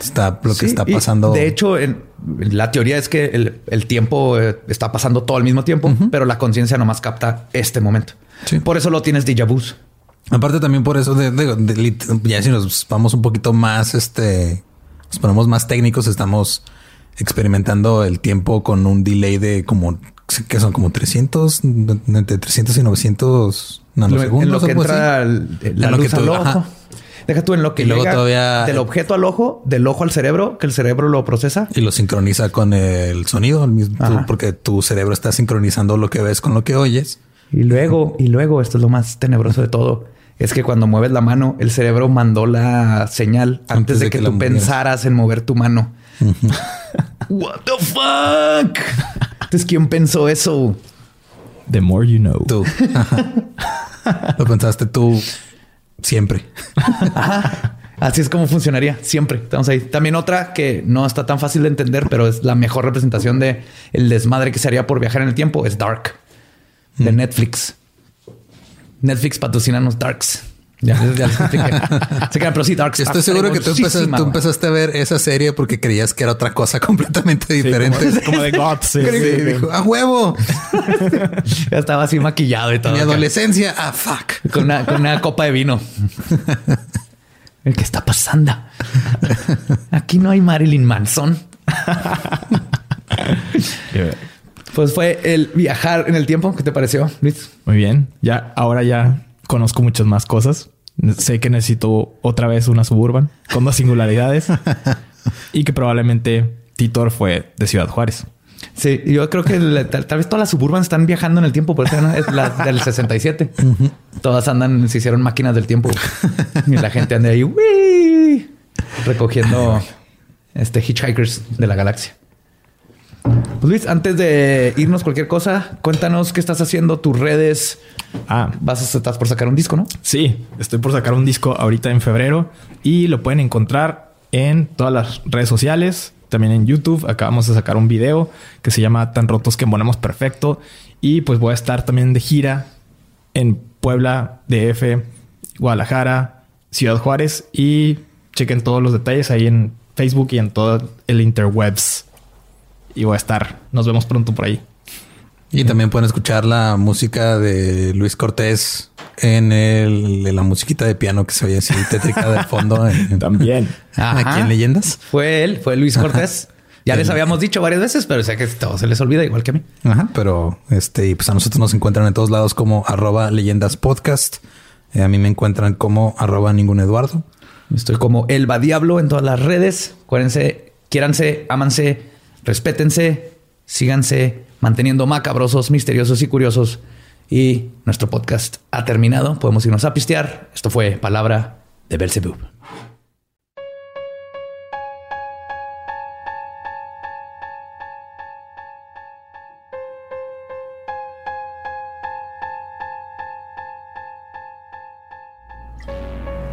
está lo que Sí, está pasando. De hecho, en- la teoría es que el, el tiempo eh, está pasando todo al mismo tiempo, pero la conciencia nomás capta este momento. Sí. Por eso lo tienes déjà vu. Aparte también por eso de, de- de lit- ya si nos vamos un poquito más, este, nos ponemos más técnicos, estamos experimentando el tiempo con un delay de como que son como 300, entre 300 y 900 nanosegundos. en lo que entra la En lo luz que al tú- ojo. ajá. Deja tú en lo que Y luego llega todavía- del objeto al ojo, del ojo al cerebro, que el cerebro lo procesa. Y lo sincroniza con el sonido, al mismo, tú- porque tu cerebro está sincronizando lo que ves con lo que oyes. Y luego, y luego, esto es lo más tenebroso de todo, es que cuando mueves la mano, el cerebro mandó la señal antes, de, que, tú movieras. pensaras en mover tu mano. What the fuck? Entonces, ¿quién pensó eso? The more you know. Tú. Lo pensaste tú siempre. Así es como funcionaría siempre. Estamos ahí. También otra que no está tan fácil de entender, pero es la mejor representación de el desmadre que se haría por viajar en el tiempo. Es Dark de Mm. Netflix. Netflix patrocinanos Darks. Ya, ya les expliqué. Se quedan, pero sí, Darks. Estoy seguro que tú empezaste, tú empezaste a ver esa serie porque creías que era otra cosa completamente Sí, diferente. como, como de God. sí, Sí, sí, sí. dijo, a huevo. Ya estaba así maquillado y todo. Mi adolescencia. Ah, fuck. Con una, con una copa de vino. El que está pasando. Aquí no hay Marilyn Manson. Pues fue el viajar en el tiempo. ¿Qué te pareció, Luis? Muy bien. Ya, ahora ya conozco muchas más cosas. Sé que necesito otra vez una suburban con dos singularidades y que probablemente Titor fue de Ciudad Juárez. Sí, yo creo que la- tal, tal vez todas las suburban están viajando en el tiempo, por eso ¿no? es la del 67. Todas andan, se hicieron máquinas del tiempo. y la gente anda ahí recogiendo este hitchhikers de la galaxia. Pues Luis, antes de irnos cualquier cosa, cuéntanos qué estás haciendo, tus redes. Ah, Vas a estás por sacar un disco, ¿no? sí, estoy por sacar un disco ahorita en febrero y lo pueden encontrar en todas las redes sociales, también en YouTube. Acabamos de sacar un video que se llama Tan rotos que embonamos perfecto y pues voy a estar también de gira en Puebla, DF, Guadalajara, Ciudad Juárez y chequen todos los detalles ahí en Facebook y en todo el interwebs. Y voy a estar. Nos vemos pronto por ahí. Y también pueden escuchar la música de Luis Cortés en, el, en la musiquita de piano que se oye así tétrica de fondo. en- También. Aquí en Leyendas. Fue él, fue Luis Cortés. Ya les habíamos dicho varias veces, pero sé que todo se les olvida igual que a mí. Ajá, pero este, y pues a nosotros nos encuentran en todos lados como arroba leyendas podcast. Eh, a mí me encuentran como arroba ningún Eduardo. Estoy como Elba Diablo en todas las redes. Acuérdense, quiéranse, ámanse, respétense, síganse manteniendo macabrosos, misteriosos y curiosos. Y nuestro podcast ha terminado. Podemos irnos a pistear. Esto fue Palabra de Belzebub.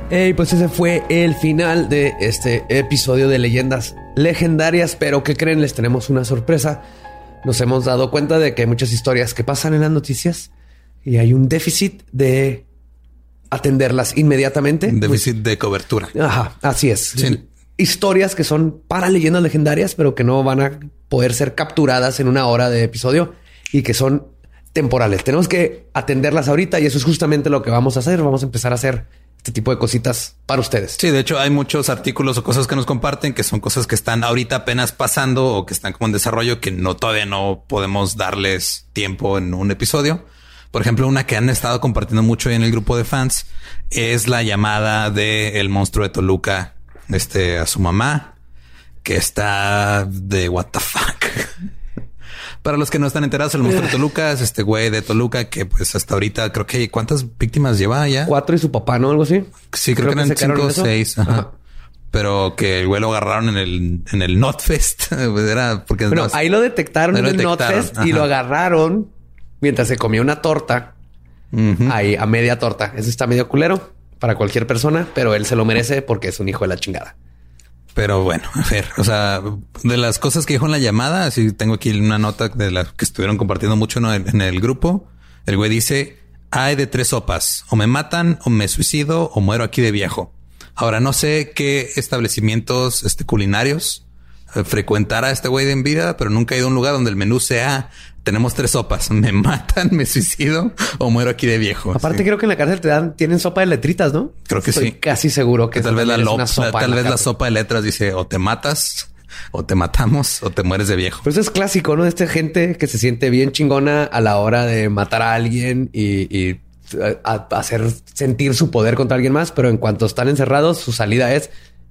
Hey, pues ese fue el final de este episodio de Leyendas Legendarias, pero ¿qué creen? Les tenemos una sorpresa. Nos hemos dado cuenta de que hay muchas historias que pasan en las noticias y hay un déficit de atenderlas inmediatamente. Un déficit de cobertura. Ajá, así es. Sí. Historias que son para leyendas legendarias, pero que no van a poder ser capturadas en una hora de episodio y que son temporales. Tenemos que atenderlas ahorita y eso es justamente lo que vamos a hacer. Vamos a empezar a hacer este tipo de cositas para ustedes. Sí, de hecho hay muchos artículos o cosas que nos comparten que son cosas que están ahorita apenas pasando o que están como en desarrollo que no todavía no podemos darles tiempo en un episodio. Por ejemplo, una que han estado compartiendo mucho en el grupo de fans es la llamada de el monstruo de Toluca, este a su mamá, que está de what the fuck. Para los que no están enterados, el monstruo de Toluca es este güey de Toluca que pues hasta ahorita creo que cuántas víctimas lleva ya. Cuatro y su papá, ¿no? Algo así. Sí, creo, que eran cinco o seis. Ajá. Ajá. Pero que el güey lo agarraron en el, en el Notfest. Era porque Bueno, no- ahí lo detectaron en el Notfest y lo agarraron mientras se comía una torta. Ahí a media torta. Eso está medio culero para cualquier persona, pero él se lo merece porque es un hijo de la chingada. Pero bueno, a ver, o sea, de las cosas que dijo en la llamada, así tengo aquí una nota de las que estuvieron compartiendo mucho en, en el grupo. El güey dice, hay de tres sopas, o me matan, o me suicido, o muero aquí de viejo. Ahora, no sé qué establecimientos este, culinarios eh, frecuentara este güey de en vida, pero nunca he ido a un lugar donde el menú sea, tenemos tres sopas, me matan, me suicido, o muero aquí de viejo. Aparte, Sí. creo que en la cárcel te dan, tienen sopa de letritas, ¿no? Creo que Estoy sí. Casi seguro que que tal vez la, lo- sopa tal vez la sopa de letras dice o te matas o te matamos o te mueres de viejo. Pero eso es clásico, ¿no? De esta gente que se siente bien chingona a la hora de matar a alguien y, y, a- a hacer sentir su poder contra alguien más, pero en cuanto están encerrados, su salida es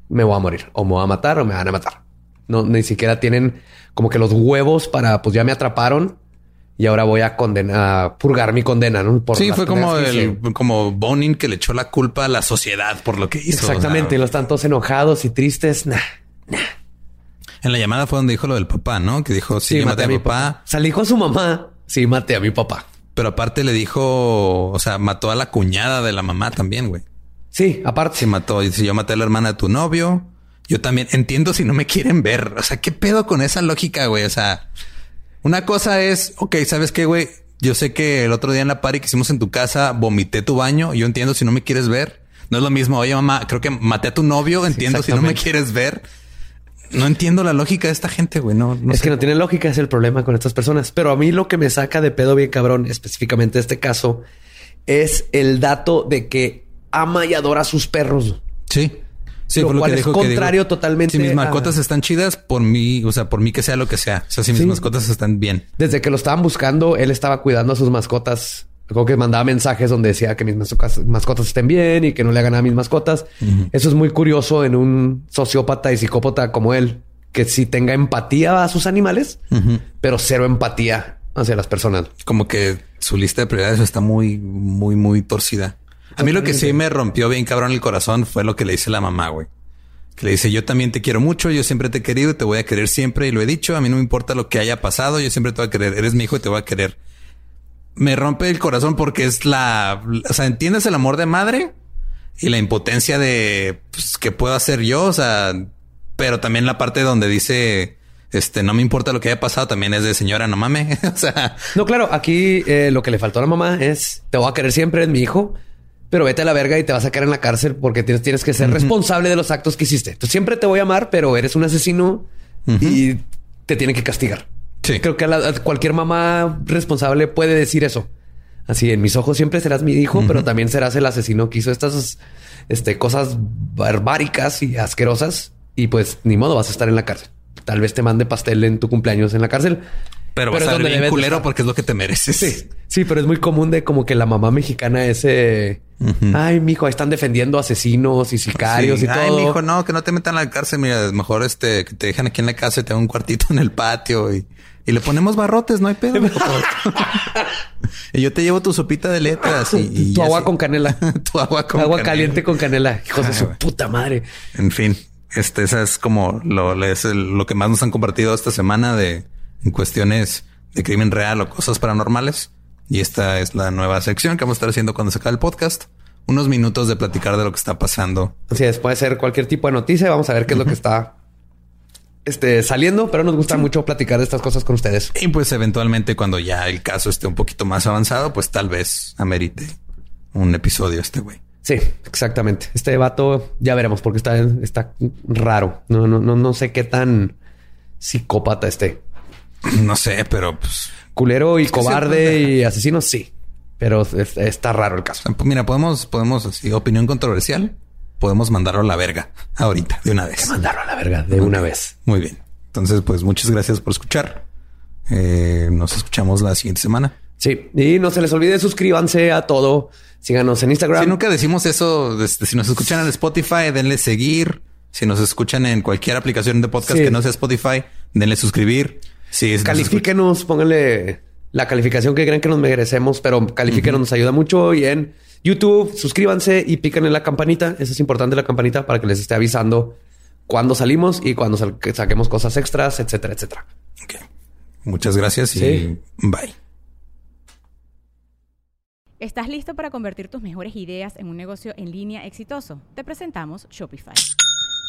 me voy a morir o me voy a matar o me van a matar. No, ni siquiera tienen como que los huevos para pues ya me atraparon y ahora voy a condenar, a purgar mi condena, ¿no? Por sí, fue como el hice. como Bonin que le echó la culpa a la sociedad por lo que hizo. Exactamente, y O sea, los están todos enojados y tristes. Nah. en la llamada fue donde dijo lo del papá, ¿no? Que dijo sí, maté a mi papá, dijo a su mamá, sí, maté a mi papá. pero aparte le dijo, o sea, mató a la cuñada de la mamá también, güey. Sí, aparte. Sí, mató. Y si yo maté a la hermana de tu novio, yo también entiendo si no me quieren ver. O sea, ¿qué pedo con esa lógica, güey? O sea, una cosa es, ok, ¿sabes qué, güey? Yo sé que el otro día en la party que hicimos en tu casa vomité tu baño. Yo entiendo si no me quieres ver. No es lo mismo. Oye, mamá, creo que maté a tu novio. Entiendo si no me quieres ver. No entiendo la lógica de esta gente, güey. No, no es sé. que no tiene lógica, es el problema con estas personas. Pero a mí lo que me saca de pedo bien cabrón, específicamente este caso, es el dato de que ama y adora a sus perros. Sí. Sí, Lo cual que es dijo. que contrario digo, totalmente Si mis a- mascotas están chidas, por mí, o sea, por mí que sea lo que sea. O sea, si mis Sí. mascotas están bien. Desde que lo estaban buscando, él estaba cuidando a sus mascotas. Creo que mandaba mensajes donde decía que mis mascotas, estén bien y que no le hagan a mis mascotas. Eso es muy curioso en un sociópata y psicópata como él, que sí tenga empatía a sus animales, pero cero empatía hacia las personas. Como que su lista de prioridades está muy, muy, muy torcida. A mí lo que sí me rompió bien cabrón el corazón fue lo que le dice la mamá, güey. Que le dice, yo también te quiero mucho, yo siempre te he querido y te voy a querer siempre y lo he dicho, a mí no me importa lo que haya pasado, yo siempre te voy a querer, eres mi hijo y te voy a querer. Me rompe el corazón porque es la, o sea, entiendes el amor de madre y la impotencia de, pues, ¿qué puedo hacer yo? O sea, pero también la parte donde dice, este, no me importa lo que haya pasado, también es de señora, no mames. o sea, No, claro, aquí eh, lo que le faltó a la mamá es, te voy a querer siempre, es mi hijo, pero vete a la verga y te vas a quedar en la cárcel porque tienes, tienes que ser responsable de los actos que hiciste. Entonces siempre te voy a amar, pero eres un asesino y te tienen que castigar. Sí. Creo que a la- a cualquier mamá responsable puede decir eso. Así, en mis ojos siempre serás mi hijo, pero también serás el asesino que hizo estas este, cosas barbáricas y asquerosas. Y pues ni modo, vas a estar en la cárcel. Tal vez te mande pastel en tu cumpleaños en la cárcel. Pero, Pero vas a donde bien culero estar. porque es lo que te mereces. Sí, sí, pero es muy común de como que la mamá mexicana ese, ay, mijo, ahí están defendiendo asesinos y sicarios Sí. y Ay, todo. mijo, no, que no te metan a la cárcel. Mira, mejor este, que te dejan aquí en la casa y te dan un cuartito en el patio y, y le ponemos barrotes, no hay pedo. mijo, y yo te llevo tu sopita de letras y, y tu agua sí. con canela. tu agua con agua canela. caliente con canela. Hijos de Ay, su güey. puta madre. En fin, este, esa es como lo, es el- lo que más nos han compartido esta semana de en cuestiones de crimen real o cosas paranormales. Y esta es la nueva sección que vamos a estar haciendo cuando se acabe el podcast. Unos minutos de platicar de lo que está pasando. Así es, puede ser cualquier tipo de noticia. Vamos a ver qué es lo que está este, saliendo, pero nos gusta mucho platicar de estas cosas con ustedes. Y pues eventualmente cuando ya el caso esté un poquito más avanzado, pues tal vez amerite un episodio este güey. Sí, exactamente. Este vato ya veremos porque está, está raro. No, no, no, no sé qué tan psicópata esté. No sé, pero pues Culero y cobarde y asesino, sí. Pero es- está raro el caso. mira, podemos, podemos así, opinión controversial. Podemos mandarlo a la verga ahorita de una vez. Mandarlo a la verga de una vez. Muy bien. Entonces, pues muchas gracias por escuchar. Eh, nos escuchamos la siguiente semana. Sí, y no se les olvide suscríbanse a todo. Síganos en Instagram. Si nunca decimos eso, este, si nos escuchan en Spotify, denle seguir. Si nos escuchan en cualquier aplicación de podcast Sí. que no sea Spotify, denle suscribir. Si nos Califíquenos, pónganle la calificación que creen que nos merecemos, pero califíquenos, nos ayuda mucho. Y en YouTube, suscríbanse y piquen en la campanita. Eso es importante, la campanita, para que les esté avisando cuando salimos y cuando saquemos cosas extras, etcétera, etcétera. Ok. Muchas gracias y Sí. bye. ¿Estás listo para convertir tus mejores ideas en un negocio en línea exitoso? Te presentamos Shopify.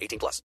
18 plus.